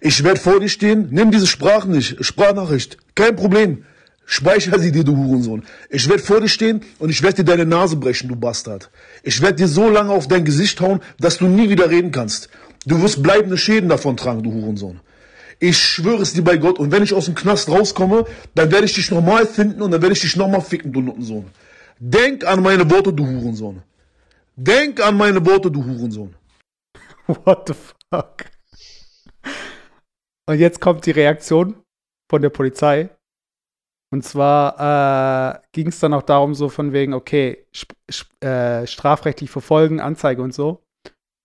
[SPEAKER 9] Ich werde vor dir stehen, nimm diese Sprach nicht, Sprachnachricht, kein Problem. Speicher sie dir, du Hurensohn. Ich werde vor dir stehen und ich werde dir deine Nase brechen, du Bastard. Ich werde dir so lange auf dein Gesicht hauen, dass du nie wieder reden kannst. Du wirst bleibende Schäden davon tragen, du Hurensohn. Ich schwöre es dir bei Gott, und wenn ich aus dem Knast rauskomme, dann werde ich dich nochmal finden und dann werde ich dich nochmal ficken, du Nuttensohn. Denk an meine Worte, du Hurensohn. Denk an meine Worte, du Hurensohn.
[SPEAKER 2] What the fuck? Und jetzt kommt die Reaktion von der Polizei. Und zwar äh, ging es dann auch darum, so von wegen, okay, äh, strafrechtlich verfolgen, Anzeige und so.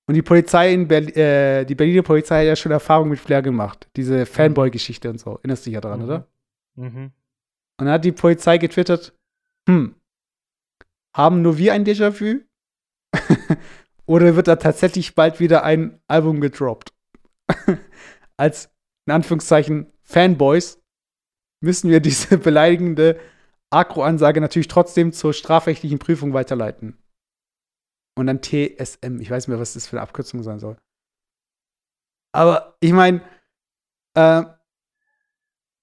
[SPEAKER 2] Und die Polizei in Berlin, äh, die Berliner Polizei hat ja schon Erfahrung mit Flair gemacht. Diese Fanboy-Geschichte und so. Erinnerst du dich ja dran,
[SPEAKER 3] Mhm.
[SPEAKER 2] oder?
[SPEAKER 3] Mhm.
[SPEAKER 2] Und dann hat die Polizei getwittert, hm, haben nur wir ein Déjà-vu? Oder wird da tatsächlich bald wieder ein Album gedroppt? Als, in Anführungszeichen, Fanboys müssen wir diese beleidigende Agro-Ansage natürlich trotzdem zur strafrechtlichen Prüfung weiterleiten. Und dann TSM. Ich weiß nicht mehr, was das für eine Abkürzung sein soll. Aber ich meine, äh,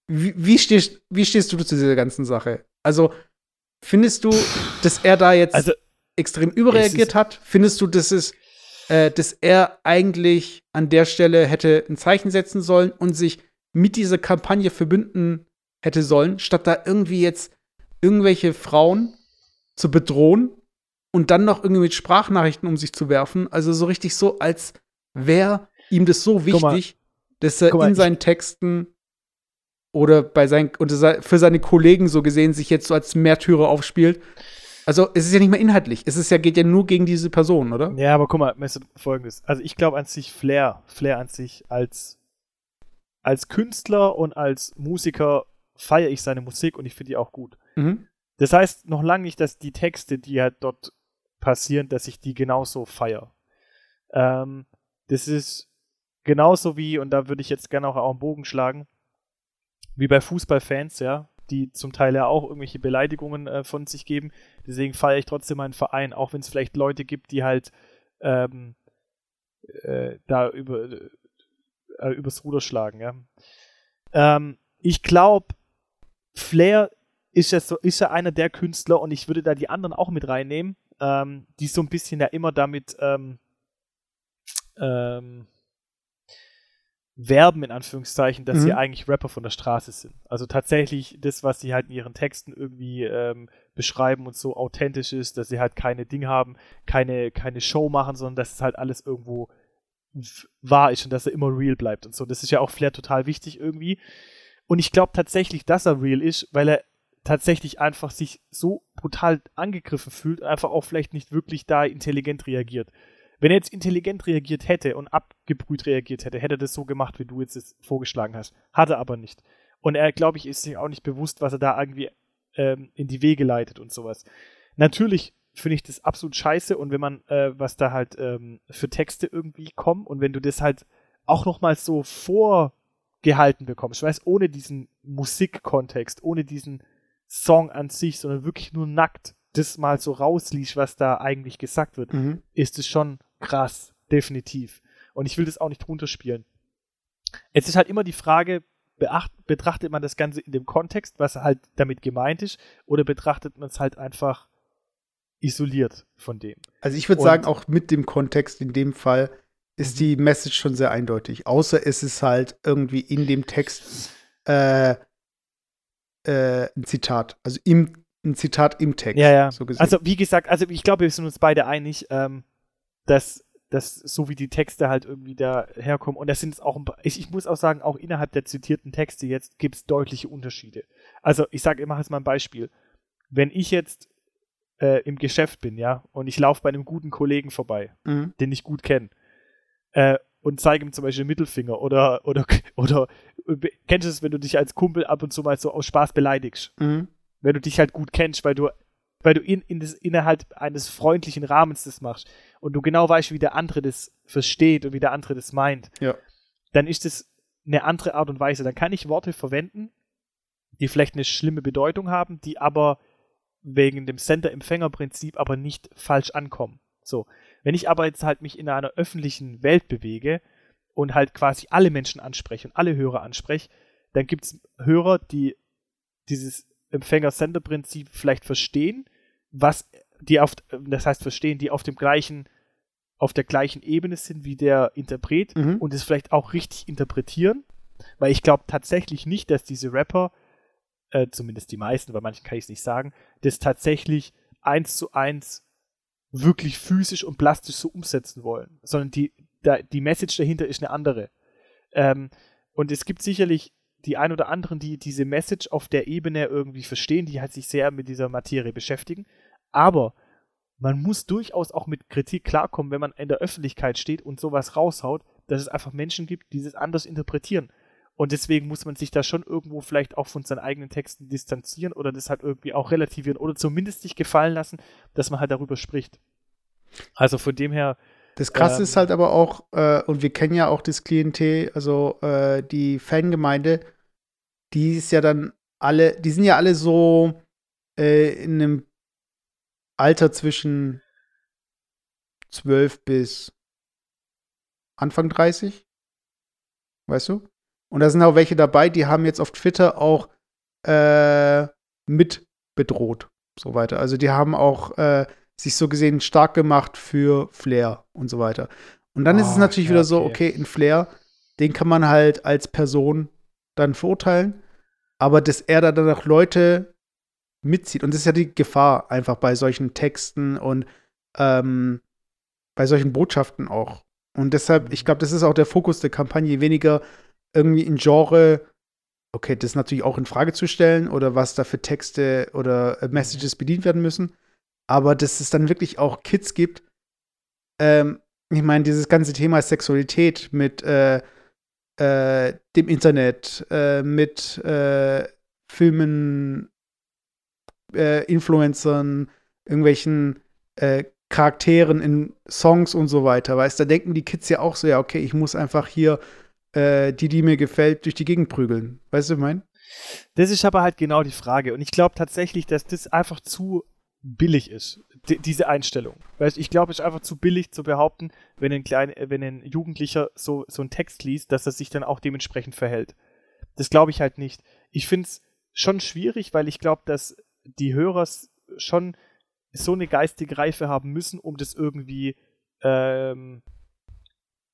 [SPEAKER 2] wie, wie, stehst, wie stehst du zu dieser ganzen Sache? Also, findest du, dass er da jetzt
[SPEAKER 3] Also,
[SPEAKER 2] extrem überreagiert hat? Findest du, dass es, äh, dass er eigentlich an der Stelle hätte ein Zeichen setzen sollen und sich mit dieser Kampagne verbünden hätte sollen, statt da irgendwie jetzt irgendwelche Frauen zu bedrohen und dann noch irgendwie mit Sprachnachrichten um sich zu werfen? Also so richtig so, als wäre ihm das so wichtig, dass er
[SPEAKER 3] mal,
[SPEAKER 2] in seinen Texten oder bei seinen, se- für seine Kollegen so gesehen sich jetzt so als Märtyrer aufspielt. Also es ist ja nicht mehr inhaltlich. Es ist ja, geht ja nur gegen diese Person, oder?
[SPEAKER 3] Ja, aber guck mal, folgendes. Also ich glaube an sich Flair, Flair an sich als, als Künstler und als Musiker feiere ich seine Musik und ich finde die auch gut.
[SPEAKER 2] Mhm.
[SPEAKER 3] Das heißt noch lange nicht, dass die Texte, die halt dort passieren, dass ich die genauso feiere. Ähm, das ist genauso wie, und da würde ich jetzt gerne auch, einen Bogen schlagen, wie bei Fußballfans, ja, die zum Teil ja auch irgendwelche Beleidigungen äh, von sich geben. Deswegen feiere ich trotzdem meinen Verein, auch wenn es vielleicht Leute gibt, die halt ähm, äh, da über, äh, übers Ruder schlagen. Ja. Ähm, ich glaube, Flair ist ja, so, ist ja einer der Künstler und ich würde da die anderen auch mit reinnehmen, ähm, die so ein bisschen ja immer damit ähm, ähm, werben, in Anführungszeichen, dass
[SPEAKER 2] Mhm.
[SPEAKER 3] sie eigentlich Rapper von der Straße sind. Also tatsächlich das, was sie halt in ihren Texten irgendwie ähm, beschreiben und so authentisch ist, dass sie halt keine Ding haben, keine, keine Show machen, sondern dass es halt alles irgendwo wahr ist und dass er immer real bleibt und so. Das ist ja auch Flair total wichtig irgendwie. Und ich glaube tatsächlich, dass er real ist, weil er tatsächlich einfach sich so brutal angegriffen fühlt, einfach auch vielleicht nicht wirklich da intelligent reagiert. Wenn er jetzt intelligent reagiert hätte und abgebrüht reagiert hätte, hätte er das so gemacht, wie du jetzt es vorgeschlagen hast. Hat er aber nicht. Und er, glaube ich, ist sich auch nicht bewusst, was er da irgendwie ähm, in die Wege leitet und sowas. Natürlich finde ich das absolut scheiße und wenn man, äh, was da halt ähm, für Texte irgendwie kommen und wenn du das halt auch nochmal so vorgehalten bekommst, ich weiß, ohne diesen Musikkontext, ohne diesen Song an sich, sondern wirklich nur nackt das mal so rausliest, was da eigentlich gesagt wird,
[SPEAKER 2] Mhm.
[SPEAKER 3] ist es schon krass, definitiv. Und ich will das auch nicht runterspielen. Es ist halt immer die Frage, beacht, betrachtet man das Ganze in dem Kontext, was halt damit gemeint ist, oder betrachtet man es halt einfach isoliert von dem?
[SPEAKER 2] Also ich würde sagen, auch mit dem Kontext in dem Fall ist
[SPEAKER 3] Mhm.
[SPEAKER 2] die Message schon sehr eindeutig. Außer es ist halt irgendwie in dem Text äh, äh, ein Zitat. Also im, ein Zitat im Text.
[SPEAKER 3] Ja, ja.
[SPEAKER 2] So.
[SPEAKER 3] Also, wie gesagt, also ich glaube, wir sind uns beide einig, ähm, dass, dass so wie die Texte halt irgendwie da herkommen, und das sind auch ein paar, ich, ich muss auch sagen, auch innerhalb der zitierten Texte jetzt gibt es deutliche Unterschiede. Also, ich sage, ich mache jetzt mal ein Beispiel. Wenn ich jetzt äh, im Geschäft bin, ja, und ich laufe bei einem guten Kollegen vorbei,
[SPEAKER 2] Mhm.
[SPEAKER 3] den ich gut kenne, äh, und zeige ihm zum Beispiel den Mittelfinger oder, oder, oder, kennst du es, wenn du dich als Kumpel ab und zu mal so aus Spaß beleidigst?
[SPEAKER 2] Mhm.
[SPEAKER 3] wenn du dich halt gut kennst, weil du, weil du in, in das, innerhalb eines freundlichen Rahmens das machst und du genau weißt, wie der andere das versteht und wie der andere das meint,
[SPEAKER 2] Ja.
[SPEAKER 3] dann ist das eine andere Art und Weise. Dann kann ich Worte verwenden, die vielleicht eine schlimme Bedeutung haben, die aber wegen dem Sender-Empfänger-Prinzip aber nicht falsch ankommen. So. Wenn ich aber jetzt halt mich in einer öffentlichen Welt bewege und halt quasi alle Menschen anspreche und alle Hörer anspreche, dann gibt es Hörer, die dieses Empfänger-Sender-Prinzip vielleicht verstehen, was die auf, das heißt verstehen, die auf dem gleichen, auf der gleichen Ebene sind wie der Interpret
[SPEAKER 2] Mhm.
[SPEAKER 3] und es vielleicht auch richtig interpretieren, weil ich glaube tatsächlich nicht, dass diese Rapper, äh, zumindest die meisten, bei manchen kann ich es nicht sagen, das tatsächlich eins zu eins wirklich physisch und plastisch so umsetzen wollen, sondern die, da, die Message dahinter ist eine andere. Ähm, und es gibt sicherlich die ein oder anderen, die diese Message auf der Ebene irgendwie verstehen, die halt sich sehr mit dieser Materie beschäftigen. Aber man muss durchaus auch mit Kritik klarkommen, wenn man in der Öffentlichkeit steht und sowas raushaut, dass es einfach Menschen gibt, die das anders interpretieren. Und deswegen muss man sich da schon irgendwo vielleicht auch von seinen eigenen Texten distanzieren oder das halt irgendwie auch relativieren oder zumindest sich gefallen lassen, dass man halt darüber spricht. Also von dem her,
[SPEAKER 2] Das Krasse
[SPEAKER 3] Ähm,
[SPEAKER 2] ist halt aber auch, äh, und wir kennen ja auch das Klientel, also äh, die Fangemeinde, die ist ja dann alle, die sind ja alle so äh, in einem Alter zwischen 12 bis Anfang 30. Weißt du? Und da sind auch welche dabei, die haben jetzt auf Twitter auch äh, mit bedroht. So weiter. Also die haben auch äh, sich so gesehen stark gemacht für Flair und so weiter. Und dann ist es
[SPEAKER 3] Oh,
[SPEAKER 2] natürlich
[SPEAKER 3] ja,
[SPEAKER 2] wieder so,
[SPEAKER 3] okay.
[SPEAKER 2] okay, in Flair, den kann man halt als Person dann verurteilen, aber dass er da dann auch Leute mitzieht. Und das ist ja die Gefahr einfach bei solchen Texten und ähm, bei solchen Botschaften auch. Und deshalb, ich glaube, das ist auch der Fokus der Kampagne, weniger irgendwie in Genre, okay, das natürlich auch in Frage zu stellen oder was da für Texte oder äh, Messages bedient werden müssen. aber dass es dann wirklich auch Kids gibt. Ähm, ich meine, dieses ganze Thema Sexualität mit äh, äh, dem Internet, äh, mit äh, Filmen, äh, Influencern, irgendwelchen Charakteren in Songs und so weiter, weißt da denken die Kids ja auch so, ja, okay, ich muss einfach hier die, die mir gefällt, durch die Gegend prügeln. Weißt du, was ich?
[SPEAKER 3] Das ist aber halt genau die Frage. Und ich glaube tatsächlich, dass das einfach zu billig ist, diese Einstellung. Weißt, ich glaube, es ist einfach zu billig zu behaupten, wenn ein, klein, wenn ein Jugendlicher so, so einen Text liest, dass er sich dann auch dementsprechend verhält. Das glaube ich halt nicht. Ich finde es schon schwierig, weil ich glaube, dass die Hörer schon so eine geistige Reife haben müssen, um das irgendwie ähm,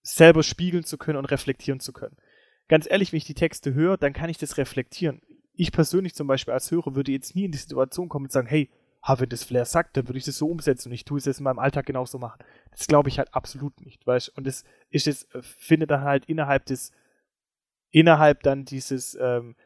[SPEAKER 3] selber spiegeln zu können und reflektieren zu können. Ganz ehrlich, wenn ich die Texte höre, dann kann ich das reflektieren. Ich persönlich zum Beispiel als Hörer würde jetzt nie in die Situation kommen und sagen, hey, ha, wenn das Flair sagt, dann würde ich das so umsetzen und ich tue es jetzt in meinem Alltag genauso machen. Das glaube ich halt absolut nicht, weißt Und das ist jetzt, äh, findet dann halt innerhalb des, innerhalb dann dieses, ähm,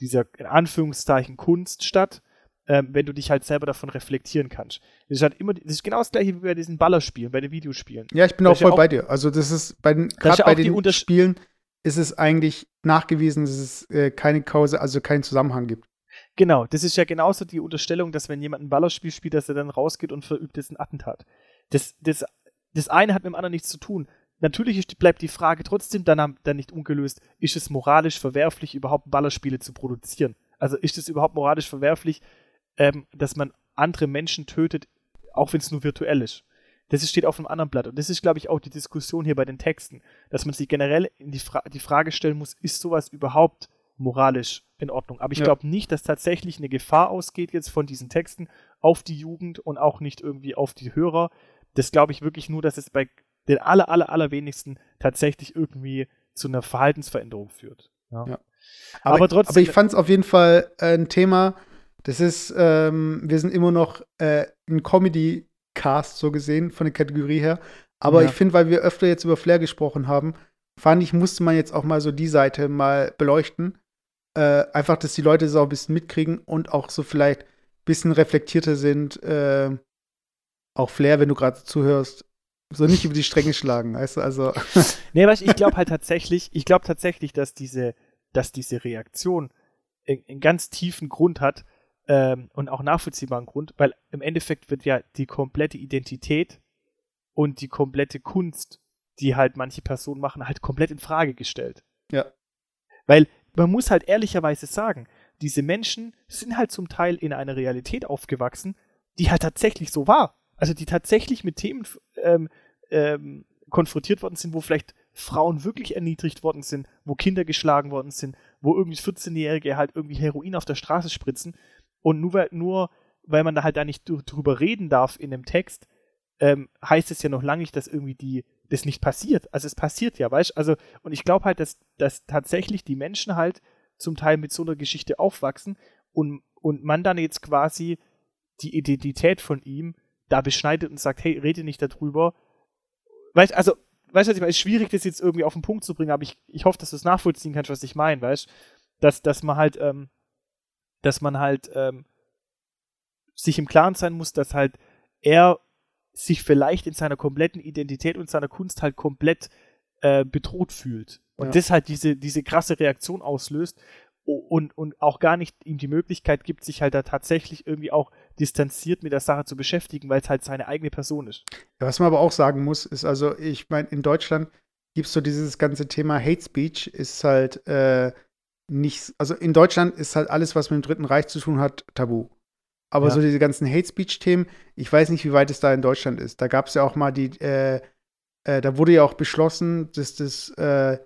[SPEAKER 3] dieser, in Anführungszeichen, Kunst statt, ähm, wenn du dich halt selber davon reflektieren kannst. Das ist halt immer, das ist genau das gleiche wie bei diesen Ballerspielen, bei den Videospielen.
[SPEAKER 2] Ja, ich bin auch voll ja bei dir. Also das ist bei den, gerade bei den Spielen ist es eigentlich nachgewiesen, dass es äh, keine Kause, also keinen Zusammenhang gibt.
[SPEAKER 3] Genau, das ist ja genauso die Unterstellung, dass wenn jemand ein Ballerspiel spielt, dass er dann rausgeht und verübt es ein Attentat. Das, das, das eine hat mit dem anderen nichts zu tun. Natürlich ist, bleibt die Frage trotzdem dann, dann nicht ungelöst, ist es moralisch verwerflich, überhaupt Ballerspiele zu produzieren? Also ist es überhaupt moralisch verwerflich, ähm, dass man andere Menschen tötet, auch wenn es nur virtuell ist? Das steht auf einem anderen Blatt. Und das ist, glaube ich, auch die Diskussion hier bei den Texten, dass man sich generell in die, Fra die Frage stellen muss, ist sowas überhaupt moralisch in Ordnung. Aber ich ja. glaube nicht, dass tatsächlich eine Gefahr ausgeht jetzt von diesen Texten auf die Jugend und auch nicht irgendwie auf die Hörer. Das glaube ich wirklich nur, dass es bei den aller, aller, allerwenigsten tatsächlich irgendwie zu einer Verhaltensveränderung führt. Ja.
[SPEAKER 2] ja. Aber, aber, trotzdem. Aber ich fand es auf jeden Fall äh, ein Thema, das ist, ähm, wir sind immer noch äh, ein Comedy-Cast so gesehen, von der Kategorie her. Aber ja. ich finde, weil wir öfter jetzt über Flair gesprochen haben, fand ich, musste man jetzt auch mal so die Seite mal beleuchten äh, einfach, dass die Leute so ein bisschen mitkriegen und auch so vielleicht ein bisschen reflektierter sind. Äh, auch Flair, wenn du gerade zuhörst, so nicht über die Stränge schlagen, weißt du, also.
[SPEAKER 3] nee, weißt, ich glaube halt tatsächlich, ich glaube tatsächlich, dass diese, dass diese Reaktion einen ganz tiefen Grund hat ähm, und auch nachvollziehbaren Grund, weil im Endeffekt wird ja die komplette Identität und die komplette Kunst, die halt manche Personen machen, halt komplett in Frage gestellt.
[SPEAKER 2] Ja.
[SPEAKER 3] Weil man muss halt ehrlicherweise sagen, diese Menschen sind halt zum Teil in einer Realität aufgewachsen, die halt tatsächlich so war. Also die tatsächlich mit Themen ähm, ähm, konfrontiert worden sind, wo vielleicht Frauen wirklich erniedrigt worden sind, wo Kinder geschlagen worden sind, wo irgendwie 14-Jährige halt irgendwie Heroin auf der Straße spritzen. Und nur weil, nur weil man da halt da nicht drüber reden darf in dem Text, ähm, heißt es ja noch lange nicht, dass irgendwie die das nicht passiert. Also es passiert ja, weißt Also, und ich glaube halt, dass, dass tatsächlich die Menschen halt zum Teil mit so einer Geschichte aufwachsen und, und man dann jetzt quasi die Identität von ihm da beschneidet und sagt, hey, rede nicht darüber. Weißt also, weißt du, ich meine? Es ist schwierig, das jetzt irgendwie auf den Punkt zu bringen, aber ich, ich hoffe, dass du es nachvollziehen kannst, was ich meine, weißt dass, dass man halt, ähm, dass man halt ähm, sich im Klaren sein muss, dass halt er sich vielleicht in seiner kompletten Identität und seiner Kunst halt komplett äh, bedroht fühlt. Und ja. das halt diese, diese krasse Reaktion auslöst und, und auch gar nicht ihm die Möglichkeit gibt, sich halt da tatsächlich irgendwie auch distanziert mit der Sache zu beschäftigen, weil es halt seine eigene Person ist.
[SPEAKER 2] Ja, was man aber auch sagen muss, ist also, ich meine, in Deutschland gibt es so dieses ganze Thema Hate Speech, ist halt äh, nicht, also in Deutschland ist halt alles, was mit dem Dritten Reich zu tun hat, tabu. Aber ja. so diese ganzen Hate Speech-Themen, ich weiß nicht, wie weit es da in Deutschland ist. Da gab es ja auch mal die, äh, äh, da wurde ja auch beschlossen, dass das äh,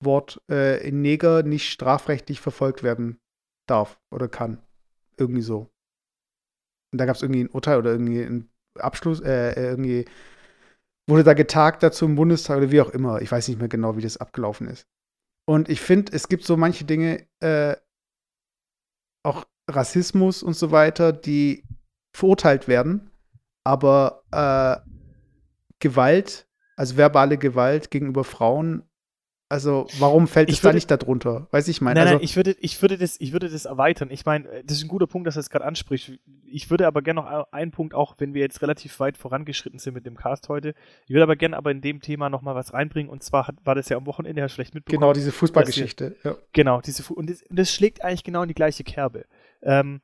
[SPEAKER 2] Wort äh, Neger nicht strafrechtlich verfolgt werden darf oder kann. Irgendwie so. Und da gab es irgendwie ein Urteil oder irgendwie einen Abschluss, äh, äh, irgendwie wurde da getagt dazu im Bundestag oder wie auch immer. Ich weiß nicht mehr genau, wie das abgelaufen ist. Und ich finde, es gibt so manche Dinge, auch Rassismus und so weiter, die verurteilt werden, aber äh, Gewalt, also verbale Gewalt gegenüber Frauen, Also, warum fällt
[SPEAKER 3] Ich
[SPEAKER 2] es da
[SPEAKER 3] würde-
[SPEAKER 2] nicht darunter? Weiß ich meine.
[SPEAKER 3] Nein,
[SPEAKER 2] also,
[SPEAKER 3] nein, ich würde, ich, würde das, ich würde das erweitern. Ich meine, das ist ein guter Punkt, dass du es gerade ansprichst. Ich würde aber gerne noch einen Punkt, auch wenn wir jetzt relativ weit vorangeschritten sind mit dem Cast heute, ich würde aber gerne aber in dem Thema nochmal was reinbringen. Und zwar hat, war das ja am Wochenende, du vielleicht mitbekommen.
[SPEAKER 2] genau, diese Fußballgeschichte. Ja.
[SPEAKER 3] Genau, diese und, das, und das schlägt eigentlich genau in die gleiche Kerbe. Ähm,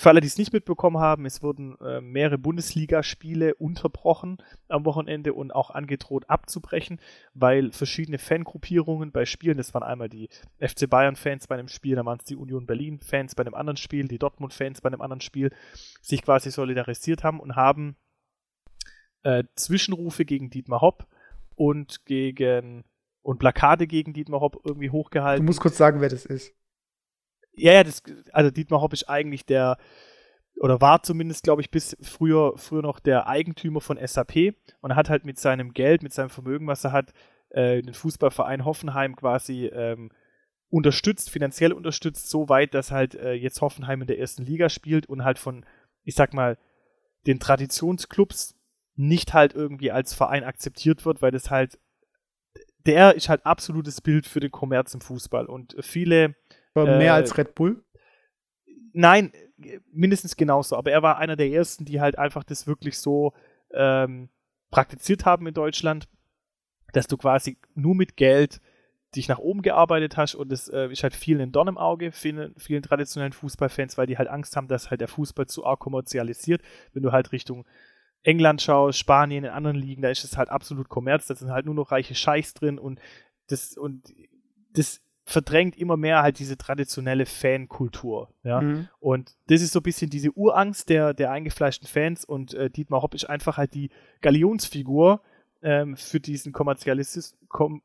[SPEAKER 3] für alle, die es nicht mitbekommen haben, es wurden äh, mehrere Bundesligaspiele unterbrochen am Wochenende und auch angedroht abzubrechen, weil verschiedene Fangruppierungen bei Spielen, das waren einmal die FC Bayern-Fans bei einem Spiel, dann waren es die Union Berlin-Fans bei einem anderen Spiel, die Dortmund-Fans bei einem anderen Spiel, sich quasi solidarisiert haben und haben äh, Zwischenrufe gegen Dietmar Hopp und gegen und Plakate gegen Dietmar Hopp irgendwie
[SPEAKER 2] Du
[SPEAKER 3] hochgehalten.
[SPEAKER 2] musst kurz sagen, wer das ist.
[SPEAKER 3] Ja, ja, das, also Dietmar Hopp ist eigentlich der, oder war zumindest, glaube ich, bis früher, früher noch der Eigentümer von SAP und hat halt mit seinem Geld, mit seinem Vermögen, was er hat, äh, den Fußballverein Hoffenheim quasi ähm, unterstützt, finanziell unterstützt, so weit, dass halt äh, jetzt Hoffenheim in der ersten Liga spielt und halt von, ich sag mal, den Traditionsclubs nicht halt irgendwie als Verein akzeptiert wird, weil das halt, der ist halt absolutes Bild für den Kommerz im Fußball. Und viele
[SPEAKER 2] War
[SPEAKER 3] Äh,
[SPEAKER 2] mehr als Red Bull.
[SPEAKER 3] Nein, mindestens genauso. Aber er war einer der ersten, die halt einfach das wirklich so ähm, praktiziert haben in Deutschland, dass du quasi nur mit Geld dich nach oben gearbeitet hast und das äh, ist halt vielen ein Dorn im Auge, vielen, vielen traditionellen Fußballfans, weil die halt Angst haben, dass halt der Fußball zu arg kommerzialisiert. Wenn du halt Richtung England schaust, Spanien, in anderen Ligen, da ist es halt absolut Kommerz, da sind halt nur noch reiche Scheichs drin und das, und das verdrängt immer mehr halt diese traditionelle Fankultur, ja.
[SPEAKER 2] Mhm.
[SPEAKER 3] Und das ist so ein bisschen diese Urangst der, der eingefleischten Fans und äh, Dietmar Hopp ist einfach halt die Galionsfigur ähm, für diesen Kommerzialismus, Kom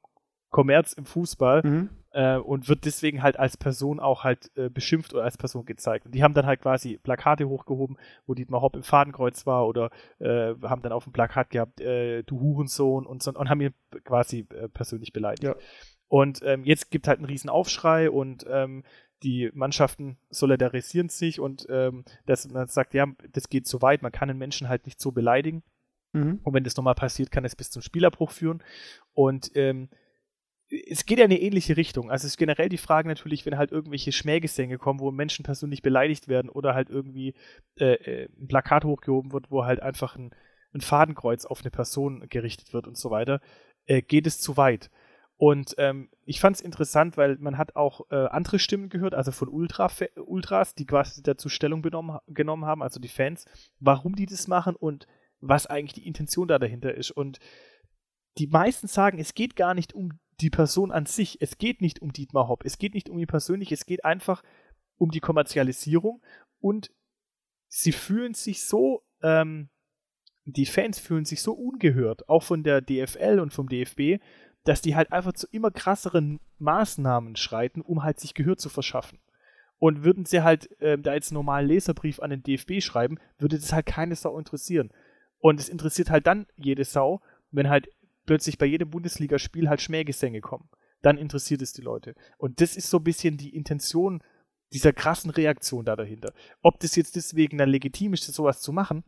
[SPEAKER 3] Kommerz im Fußball
[SPEAKER 2] Mhm.
[SPEAKER 3] äh, und wird deswegen halt als Person auch halt äh, beschimpft oder als Person gezeigt. Und die haben dann halt quasi Plakate hochgehoben, wo Dietmar Hopp im Fadenkreuz war oder äh, haben dann auf dem Plakat gehabt, äh, du Hurensohn und so und haben ihn quasi äh, persönlich beleidigt.
[SPEAKER 2] Ja.
[SPEAKER 3] Und ähm, jetzt gibt halt einen riesen Aufschrei und ähm, die Mannschaften solidarisieren sich und ähm, dass man sagt, ja, das geht zu weit, man kann den Menschen halt nicht so beleidigen.
[SPEAKER 2] Mhm.
[SPEAKER 3] Und wenn das nochmal passiert, kann es bis zum Spielabbruch führen. Und ähm, es geht ja in eine ähnliche Richtung. Also es ist generell die Frage natürlich, wenn halt irgendwelche Schmähgesänge kommen, wo Menschen persönlich beleidigt werden oder halt irgendwie äh, äh, ein Plakat hochgehoben wird, wo halt einfach ein, ein Fadenkreuz auf eine Person gerichtet wird und so weiter, äh, geht es zu weit. Und ähm, ich fand es interessant, weil man hat auch äh, andere Stimmen gehört, also von Ultra Ultras, die quasi dazu Stellung benommen, genommen haben, also die Fans, warum die das machen und was eigentlich die Intention da dahinter ist. Und die meisten sagen, es geht gar nicht um die Person an sich, es geht nicht um Dietmar Hopp, es geht nicht um ihn persönlich, es geht einfach um die Kommerzialisierung und sie fühlen sich so, ähm, die Fans fühlen sich so ungehört, auch von der DFL und vom DFB, dass die halt einfach zu immer krasseren Maßnahmen schreiten, um halt sich Gehör zu verschaffen. Und würden sie halt ähm, da jetzt einen normalen Leserbrief an den DFB schreiben, würde das halt keine Sau interessieren. Und es interessiert halt dann jede Sau, wenn halt plötzlich bei jedem Bundesligaspiel halt Schmähgesänge kommen. Dann interessiert es die Leute. Und das ist so ein bisschen die Intention dieser krassen Reaktion da dahinter. Ob das jetzt deswegen dann legitim ist, sowas zu machen,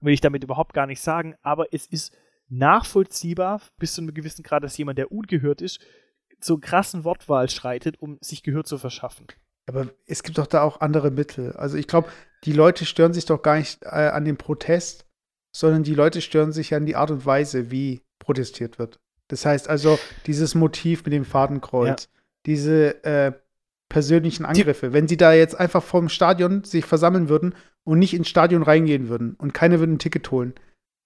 [SPEAKER 3] will ich damit überhaupt gar nicht sagen, aber es ist nachvollziehbar bis zu einem gewissen Grad, dass jemand, der ungehört ist, zur krassen Wortwahl schreitet, um sich Gehör zu verschaffen.
[SPEAKER 2] Aber es gibt doch da auch andere Mittel. Also ich glaube, die Leute stören sich doch gar nicht äh, an dem Protest, sondern die Leute stören sich an die Art und Weise, wie protestiert wird. Das heißt also, dieses Motiv mit dem Fadenkreuz, diese äh, persönlichen Angriffe, wenn sie da jetzt einfach vom Stadion sich versammeln würden und nicht ins Stadion reingehen würden und keiner würde ein Ticket holen,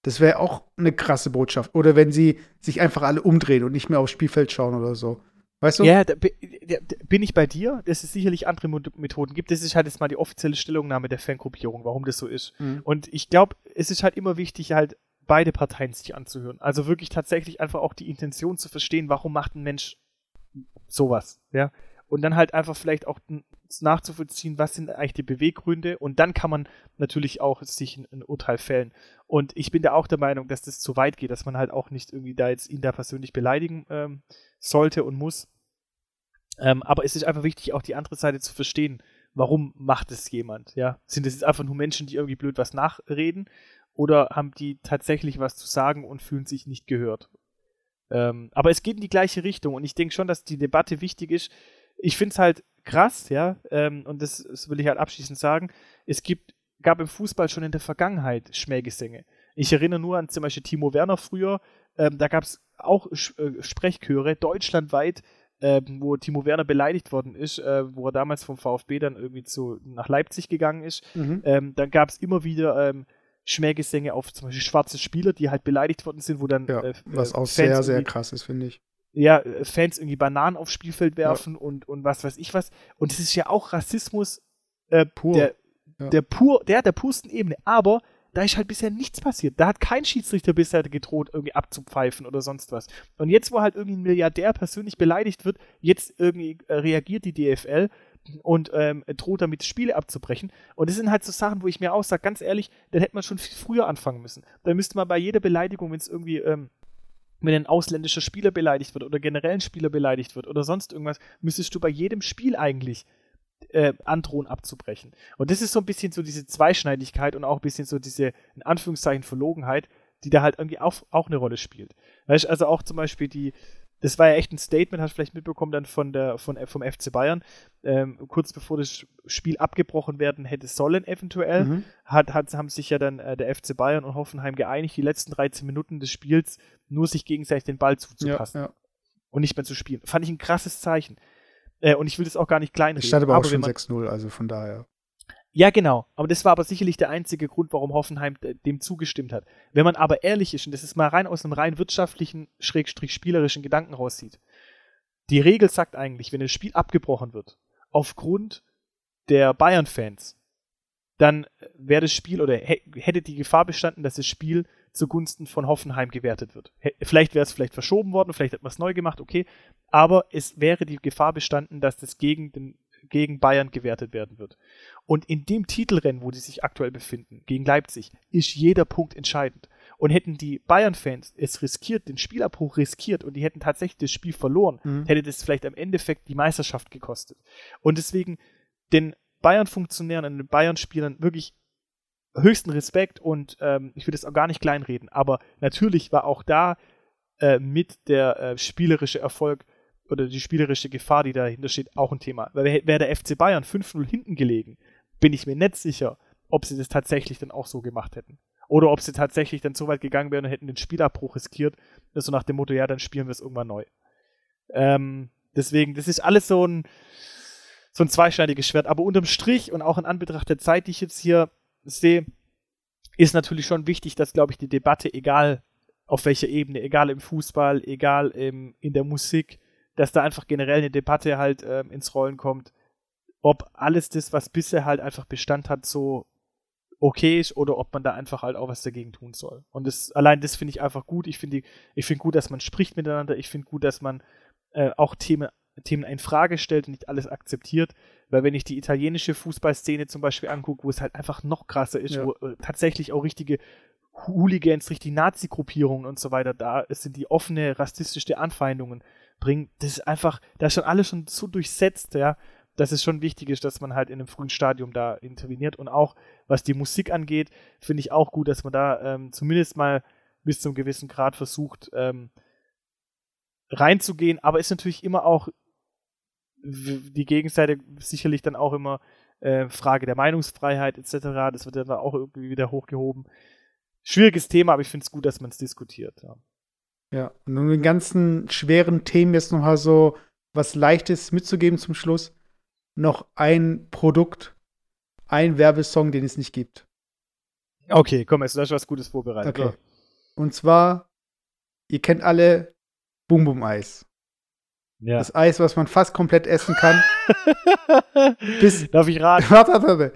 [SPEAKER 2] das wäre auch eine krasse Botschaft. Oder wenn sie sich einfach alle umdrehen und nicht mehr aufs Spielfeld schauen oder so. Weißt du?
[SPEAKER 3] Ja, da, da, bin ich bei dir, dass es sicherlich andere Methoden gibt. Das ist halt jetzt mal die offizielle Stellungnahme der Fangruppierung, warum das so ist.
[SPEAKER 2] Mhm.
[SPEAKER 3] Und ich glaube, es ist halt immer wichtig, halt beide Parteien sich anzuhören. Also wirklich tatsächlich einfach auch die Intention zu verstehen, warum macht ein Mensch sowas, ja. Und dann halt einfach vielleicht auch nachzuvollziehen, was sind eigentlich die Beweggründe und dann kann man natürlich auch sich ein, ein Urteil fällen. Und ich bin da auch der Meinung, dass das zu weit geht, dass man halt auch nicht irgendwie da jetzt ihn da persönlich beleidigen ähm, sollte und muss. Ähm, aber es ist einfach wichtig, auch die andere Seite zu verstehen. Warum macht es jemand? Ja, sind es jetzt einfach nur Menschen, die irgendwie blöd was nachreden, oder haben die tatsächlich was zu sagen und fühlen sich nicht gehört? Ähm, aber es geht in die gleiche Richtung und ich denke schon, dass die Debatte wichtig ist. Ich finde es halt krass, ja, ähm, und das, das, will ich halt abschließend sagen. Es gibt, gab im Fußball schon in der Vergangenheit Schmähgesänge. Ich erinnere nur an zum Beispiel Timo Werner früher, ähm, da gab es auch äh, Sprechchöre deutschlandweit, äh, wo Timo Werner beleidigt worden ist, äh, wo er damals vom VfB dann irgendwie zu, nach Leipzig gegangen ist. Mhm. Ähm, dann gab es immer wieder ähm, Schmähgesänge auf zum Beispiel schwarze Spieler, die halt beleidigt worden sind, wo dann.
[SPEAKER 2] Ja, äh, was auch Fans sehr, sehr krass ist, finde ich.
[SPEAKER 3] Ja, äh, Fans irgendwie Bananen aufs Spielfeld werfen ja. und, und was weiß ich was. Und das ist ja auch Rassismus äh, pur. Der, ja. der pur, der der pursten Ebene. Aber da ist halt bisher nichts passiert. Da hat kein Schiedsrichter bisher gedroht, irgendwie abzupfeifen oder sonst was. Und jetzt, wo halt irgendwie ein Milliardär persönlich beleidigt wird, jetzt irgendwie äh, reagiert die DFL und ähm, droht damit Spiele abzubrechen. Und das sind halt so Sachen, wo ich mir auch sage, ganz ehrlich, dann hätte man schon viel früher anfangen müssen. Da müsste man bei jeder Beleidigung, wenn es irgendwie ähm, wenn ein ausländischer Spieler beleidigt wird oder generell ein Spieler beleidigt wird oder sonst irgendwas, müsstest du bei jedem Spiel eigentlich äh, androhen abzubrechen. Und das ist so ein bisschen so diese Zweischneidigkeit und auch ein bisschen so diese, in Anführungszeichen, Verlogenheit, die da halt irgendwie auch, auch eine Rolle spielt. Weißt also auch zum Beispiel die, das war ja echt ein Statement, hast du vielleicht mitbekommen dann von der, von, vom FC Bayern, ähm, kurz bevor das Spiel abgebrochen werden hätte sollen, eventuell, mhm. hat, hat, haben sich ja dann äh, der FC Bayern und Hoffenheim geeinigt, die letzten 13 Minuten des Spiels nur sich gegenseitig den Ball zuzupassen. Ja, ja. Und nicht mehr zu spielen. Fand ich ein krasses Zeichen. Äh, und ich will das auch gar nicht kleinreden.
[SPEAKER 2] Es stand aber auch schon 6-0, also von daher.
[SPEAKER 3] Ja, genau. Aber das war aber sicherlich der einzige Grund, warum Hoffenheim dem zugestimmt hat. Wenn man aber ehrlich ist, und das ist mal rein aus einem rein wirtschaftlichen, schrägstrich spielerischen Gedanken rauszieht, die Regel sagt eigentlich, wenn ein Spiel abgebrochen wird, aufgrund der Bayern-Fans, dann wäre das Spiel oder hätte die Gefahr bestanden, dass das Spiel zugunsten von Hoffenheim gewertet wird. Vielleicht wäre es vielleicht verschoben worden, vielleicht hat man es neu gemacht, okay. Aber es wäre die Gefahr bestanden, dass das gegen, den, gegen Bayern gewertet werden wird. Und in dem Titelrennen, wo die sich aktuell befinden, gegen Leipzig, ist jeder Punkt entscheidend. Und hätten die Bayern-Fans es riskiert, den Spielabbruch riskiert und die hätten tatsächlich das Spiel verloren, mhm. hätte das vielleicht am Endeffekt die Meisterschaft gekostet. Und deswegen den Bayern-Funktionären und den Bayern-Spielern wirklich höchsten Respekt und ähm, ich will das auch gar nicht kleinreden, aber natürlich war auch da äh, mit der äh, spielerische Erfolg oder die spielerische Gefahr, die dahinter steht, auch ein Thema. Weil wäre der FC Bayern 5-0 hinten gelegen, bin ich mir nicht sicher, ob sie das tatsächlich dann auch so gemacht hätten. Oder ob sie tatsächlich dann so weit gegangen wären und hätten den Spielabbruch riskiert, so nach dem Motto, ja, dann spielen wir es irgendwann neu. Ähm, deswegen, das ist alles so ein, so ein zweischneidiges Schwert. Aber unterm Strich und auch in Anbetracht der Zeit, die ich jetzt hier sehe, ist natürlich schon wichtig, dass, glaube ich, die Debatte, egal auf welcher Ebene, egal im Fußball, egal im, in der Musik, dass da einfach generell eine Debatte halt ähm, ins Rollen kommt, ob alles das, was bisher halt einfach Bestand hat, so okay ist oder ob man da einfach halt auch was dagegen tun soll. Und das, allein das finde ich einfach gut. Ich finde ich finde gut, dass man spricht miteinander. Ich finde gut, dass man äh, auch Themen Themen in Frage stellt und nicht alles akzeptiert. Weil wenn ich die italienische Fußballszene zum Beispiel angucke, wo es halt einfach noch krasser ist, ja. wo äh, tatsächlich auch richtige Hooligans, richtige Nazi-Gruppierungen und so weiter da sind, die offene rassistische Anfeindungen bringen, das ist einfach, da ist schon alles schon so durchsetzt, ja, dass es schon wichtig ist, dass man halt in einem frühen Stadium da interveniert. Und auch was die Musik angeht, finde ich auch gut, dass man da ähm, zumindest mal bis zu einem gewissen Grad versucht, ähm, reinzugehen, aber ist natürlich immer auch die Gegenseite sicherlich dann auch immer äh, Frage der Meinungsfreiheit etc. Das wird dann auch irgendwie wieder hochgehoben. Schwieriges Thema, aber ich finde es gut, dass man es diskutiert. Ja.
[SPEAKER 2] Ja, und um den ganzen schweren Themen jetzt noch mal so was Leichtes mitzugeben zum Schluss, noch ein Produkt, ein Werbesong, den es nicht gibt.
[SPEAKER 3] Okay, komm, jetzt hast du was Gutes vorbereitet.
[SPEAKER 2] Okay. Und zwar, ihr kennt alle Boom Boom Eis. Ja. Das Eis, was man fast komplett essen kann.
[SPEAKER 3] bis, Darf ich raten?
[SPEAKER 2] Warte, warte, warte.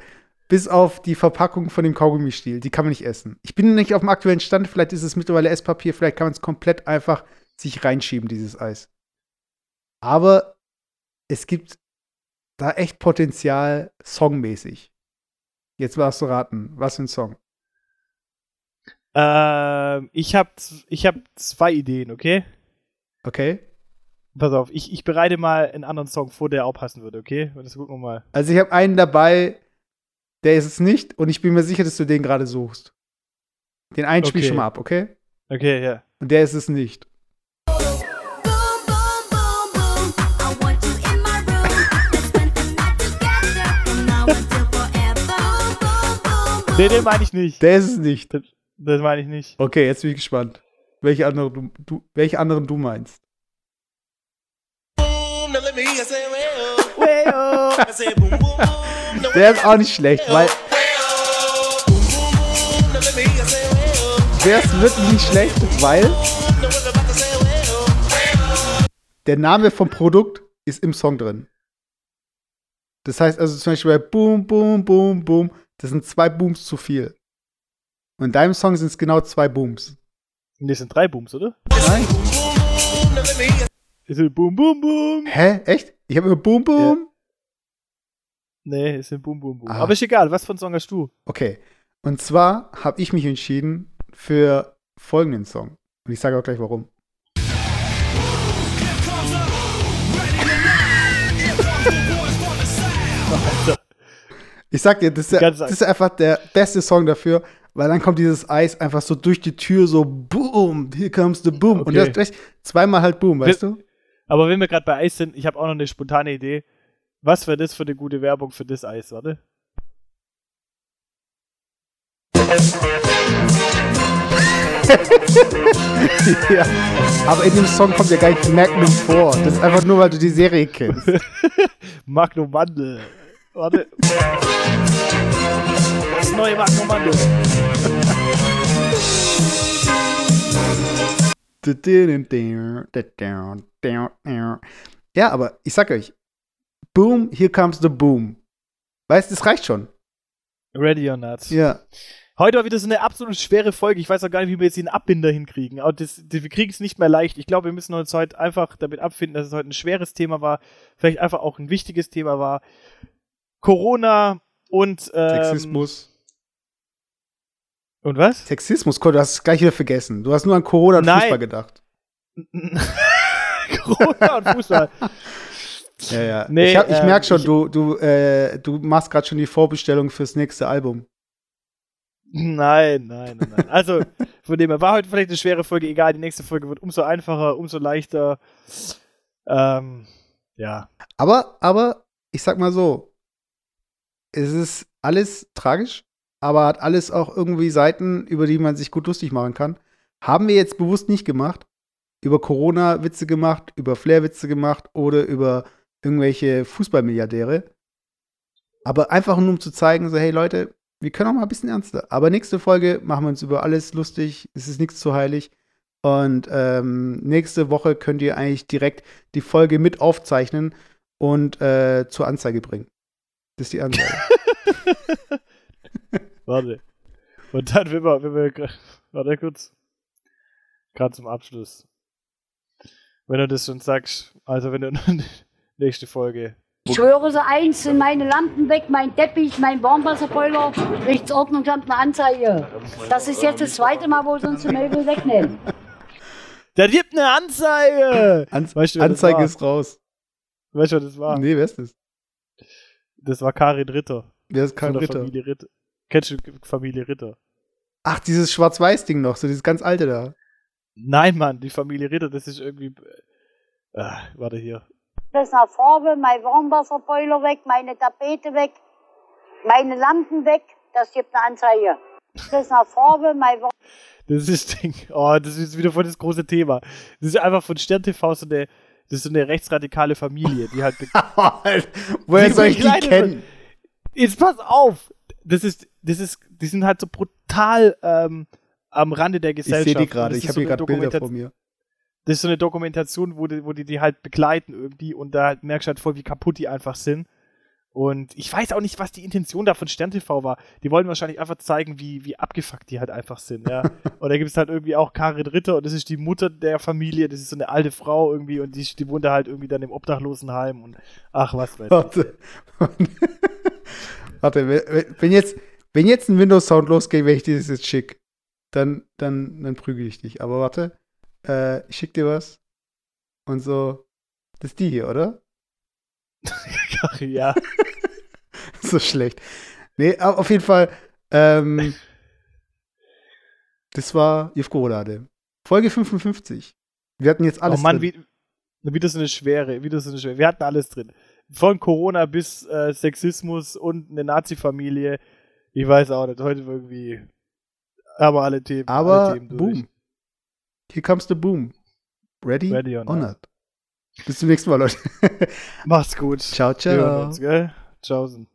[SPEAKER 2] Bis auf die Verpackung von dem Kaugummistiel. Die kann man nicht essen. Ich bin nicht auf dem aktuellen Stand. Vielleicht ist es mittlerweile Esspapier. Vielleicht kann man es komplett einfach sich reinschieben, dieses Eis. Aber es gibt da echt Potenzial songmäßig. Jetzt warst du raten. Was für ein Song?
[SPEAKER 3] Ähm, ich habe ich hab zwei Ideen, okay?
[SPEAKER 2] Okay.
[SPEAKER 3] Pass auf, ich, ich bereite mal einen anderen Song vor, der auch passen würde, okay? Und das gucken wir mal.
[SPEAKER 2] Also ich habe einen dabei, der ist es nicht und ich bin mir sicher, dass du den gerade suchst. Den einen okay. spiel schon mal ab, okay?
[SPEAKER 3] Okay, ja. Yeah.
[SPEAKER 2] Und der ist es nicht.
[SPEAKER 3] Nee, den meine ich nicht.
[SPEAKER 2] Der ist es nicht.
[SPEAKER 3] Das, das meine ich nicht.
[SPEAKER 2] Okay, jetzt bin ich gespannt. Welche anderen du, du, welche anderen du meinst. Der ist auch nicht schlecht, weil. Der ist wirklich nicht schlecht, weil. Der Name vom Produkt ist im Song drin. Das heißt also zum Beispiel bei Boom, Boom, Boom, Boom, das sind zwei Booms zu viel. Und in deinem Song sind es genau zwei Booms.
[SPEAKER 3] Nee, das sind drei Booms, oder?
[SPEAKER 2] Nein.
[SPEAKER 3] Es sind Boom, Boom, Boom.
[SPEAKER 2] Hä? Echt? Ich habe immer Boom, Boom?
[SPEAKER 3] Nee, es sind Boom, Boom, Boom.
[SPEAKER 2] Ah.
[SPEAKER 3] Aber ist egal, was für einen Song hast du?
[SPEAKER 2] Okay. Und zwar habe ich mich entschieden für folgenden Song. Und ich sage auch gleich warum. Ich sag dir, das ist, das ist einfach der beste Song dafür, weil dann kommt dieses Eis einfach so durch die Tür, so boom, here comes the boom. Und
[SPEAKER 3] Okay.
[SPEAKER 2] das, das zweimal halt boom, weißt du?
[SPEAKER 3] Aber wenn wir gerade bei Eis sind, ich habe auch noch eine spontane Idee. Was wäre das für eine gute Werbung für das Eis, warte?
[SPEAKER 2] ja. Aber in dem Song kommt ja gar nicht Magnum vor. Das ist einfach nur, weil du die Serie kennst.
[SPEAKER 3] Magnum Mandel. Warte. Das neue Magnum Mandel.
[SPEAKER 2] Ja, aber ich sag euch, Boom, here comes the boom. Weißt, das reicht schon.
[SPEAKER 3] Ready or not.
[SPEAKER 2] Ja.
[SPEAKER 3] Heute war wieder so eine absolut schwere Folge. Ich weiß auch gar nicht, wie wir jetzt den Abbinder hinkriegen. Aber das, das, wir kriegen es nicht mehr leicht. Ich glaube, wir müssen uns heute einfach damit abfinden, dass es heute ein schweres Thema war. Vielleicht einfach auch ein wichtiges Thema war. Corona und ähm,
[SPEAKER 2] Sexismus.
[SPEAKER 3] Und was?
[SPEAKER 2] Sexismus, du hast es gleich wieder vergessen. Du hast nur an Corona und
[SPEAKER 3] Nein.
[SPEAKER 2] Fußball gedacht.
[SPEAKER 3] Corona und Fußball.
[SPEAKER 2] Ja, ja.
[SPEAKER 3] Nee,
[SPEAKER 2] ich hab- ich
[SPEAKER 3] ähm,
[SPEAKER 2] merke schon,
[SPEAKER 3] ich-
[SPEAKER 2] du, du, äh, du machst gerade schon die Vorbestellung fürs nächste Album.
[SPEAKER 3] Nein, nein, nein, nein. Also, von dem her war heute vielleicht eine schwere Folge. Egal, die nächste Folge wird umso einfacher, umso leichter. Ähm, ja.
[SPEAKER 2] Aber, aber, ich sag mal so, es ist alles tragisch, aber hat alles auch irgendwie Seiten, über die man sich gut lustig machen kann. Haben wir jetzt bewusst nicht gemacht. Über Corona Witze gemacht, über Flair Witze gemacht oder über irgendwelche Fußballmilliardäre. Aber einfach nur um zu zeigen, so, hey Leute, wir können auch mal ein bisschen ernster. Aber nächste Folge machen wir uns über alles lustig. Es ist nichts zu heilig. Und ähm, nächste Woche könnt ihr eigentlich direkt die Folge mit aufzeichnen und äh, zur Anzeige bringen. Das ist die Anzeige.
[SPEAKER 3] Warte. Und dann, wenn wir, wenn wir, warte kurz. Gerade zum Abschluss. Wenn du das schon sagst, also wenn du nächste Folge.
[SPEAKER 10] Ich schwöre so eins, sind meine Lampen weg, mein Teppich, mein Warmwasserboiler, Rechtsordnungsamt eine Anzeige. Das ist jetzt das zweite Mal, wo sie uns die Möbel wegnehmen.
[SPEAKER 3] Da gibt eine Anzeige!
[SPEAKER 2] An
[SPEAKER 3] Weißt du,
[SPEAKER 2] Anzeige ist raus.
[SPEAKER 3] Weißt du, wer das war?
[SPEAKER 2] Nee, wer ist das?
[SPEAKER 3] Das war Karin Ritter.
[SPEAKER 2] Wer ist
[SPEAKER 3] der
[SPEAKER 2] Ritter?
[SPEAKER 3] Familie Ritter. Kennst du Familie Ritter?
[SPEAKER 2] Ach, dieses Schwarz-Weiß-Ding noch, so dieses ganz alte da.
[SPEAKER 3] Nein, Mann, die Familie Ritter, das ist irgendwie. Ah, warte hier.
[SPEAKER 10] Das ist nach Farbe, mein Warmwasserboiler weg, meine Tapete weg, meine Lampen weg, das gibt eine Anzeige. Das nach Farbe, mein Warm
[SPEAKER 3] Das ist Ding. Oh, das ist wieder voll das große Thema. Das ist einfach von Stern TV so eine, das ist so eine rechtsradikale Familie, die halt.
[SPEAKER 2] Woher soll ich die kennen?
[SPEAKER 3] Jetzt pass auf! Das ist, das ist, die sind halt so brutal ähm, am Rande der
[SPEAKER 2] Ich
[SPEAKER 3] Gesellschaft.
[SPEAKER 2] sehe die gerade, ich habe
[SPEAKER 3] so
[SPEAKER 2] hier gerade Bilder vor mir.
[SPEAKER 3] Das ist so eine Dokumentation, wo die, wo die die halt begleiten irgendwie und da halt merkst du halt voll, wie kaputt die einfach sind. Und ich weiß auch nicht, was die Intention da von Stern TV war. Die wollen wahrscheinlich einfach zeigen, wie, wie abgefuckt die halt einfach sind, ja. und da gibt es halt irgendwie auch Karin Ritter und das ist die Mutter der Familie, das ist so eine alte Frau irgendwie und die, die wohnt da halt irgendwie dann im Obdachlosenheim und ach, was weiß ich.
[SPEAKER 2] Warte. Warte, wenn- wenn jetzt, wenn jetzt ein Windows-Sound losgeht, wenn ich dieses jetzt schick, dann, dann, dann prügel ich dich. Aber warte, äh, ich schick dir was. Und so, das ist die hier, oder?
[SPEAKER 3] ja.
[SPEAKER 2] so schlecht. Nee, aber auf jeden Fall, ähm, das war Jevko-Rolade. Folge 55. Wir hatten jetzt alles
[SPEAKER 3] oh Mann,
[SPEAKER 2] drin.
[SPEAKER 3] wie, wie das eine schwere, wie das eine schwere. Wir hatten alles drin. Von Corona bis äh, Sexismus und eine Nazi-Familie. Ich weiß auch nicht. Heute irgendwie. Aber alle Themen.
[SPEAKER 2] Aber
[SPEAKER 3] alle Themen
[SPEAKER 2] boom. Hier comes the boom. Ready,
[SPEAKER 3] Ready or not.
[SPEAKER 2] not. Bis zum nächsten Mal, Leute.
[SPEAKER 3] Macht's gut.
[SPEAKER 2] Ciao, ciao.
[SPEAKER 3] uns? Tschaußen.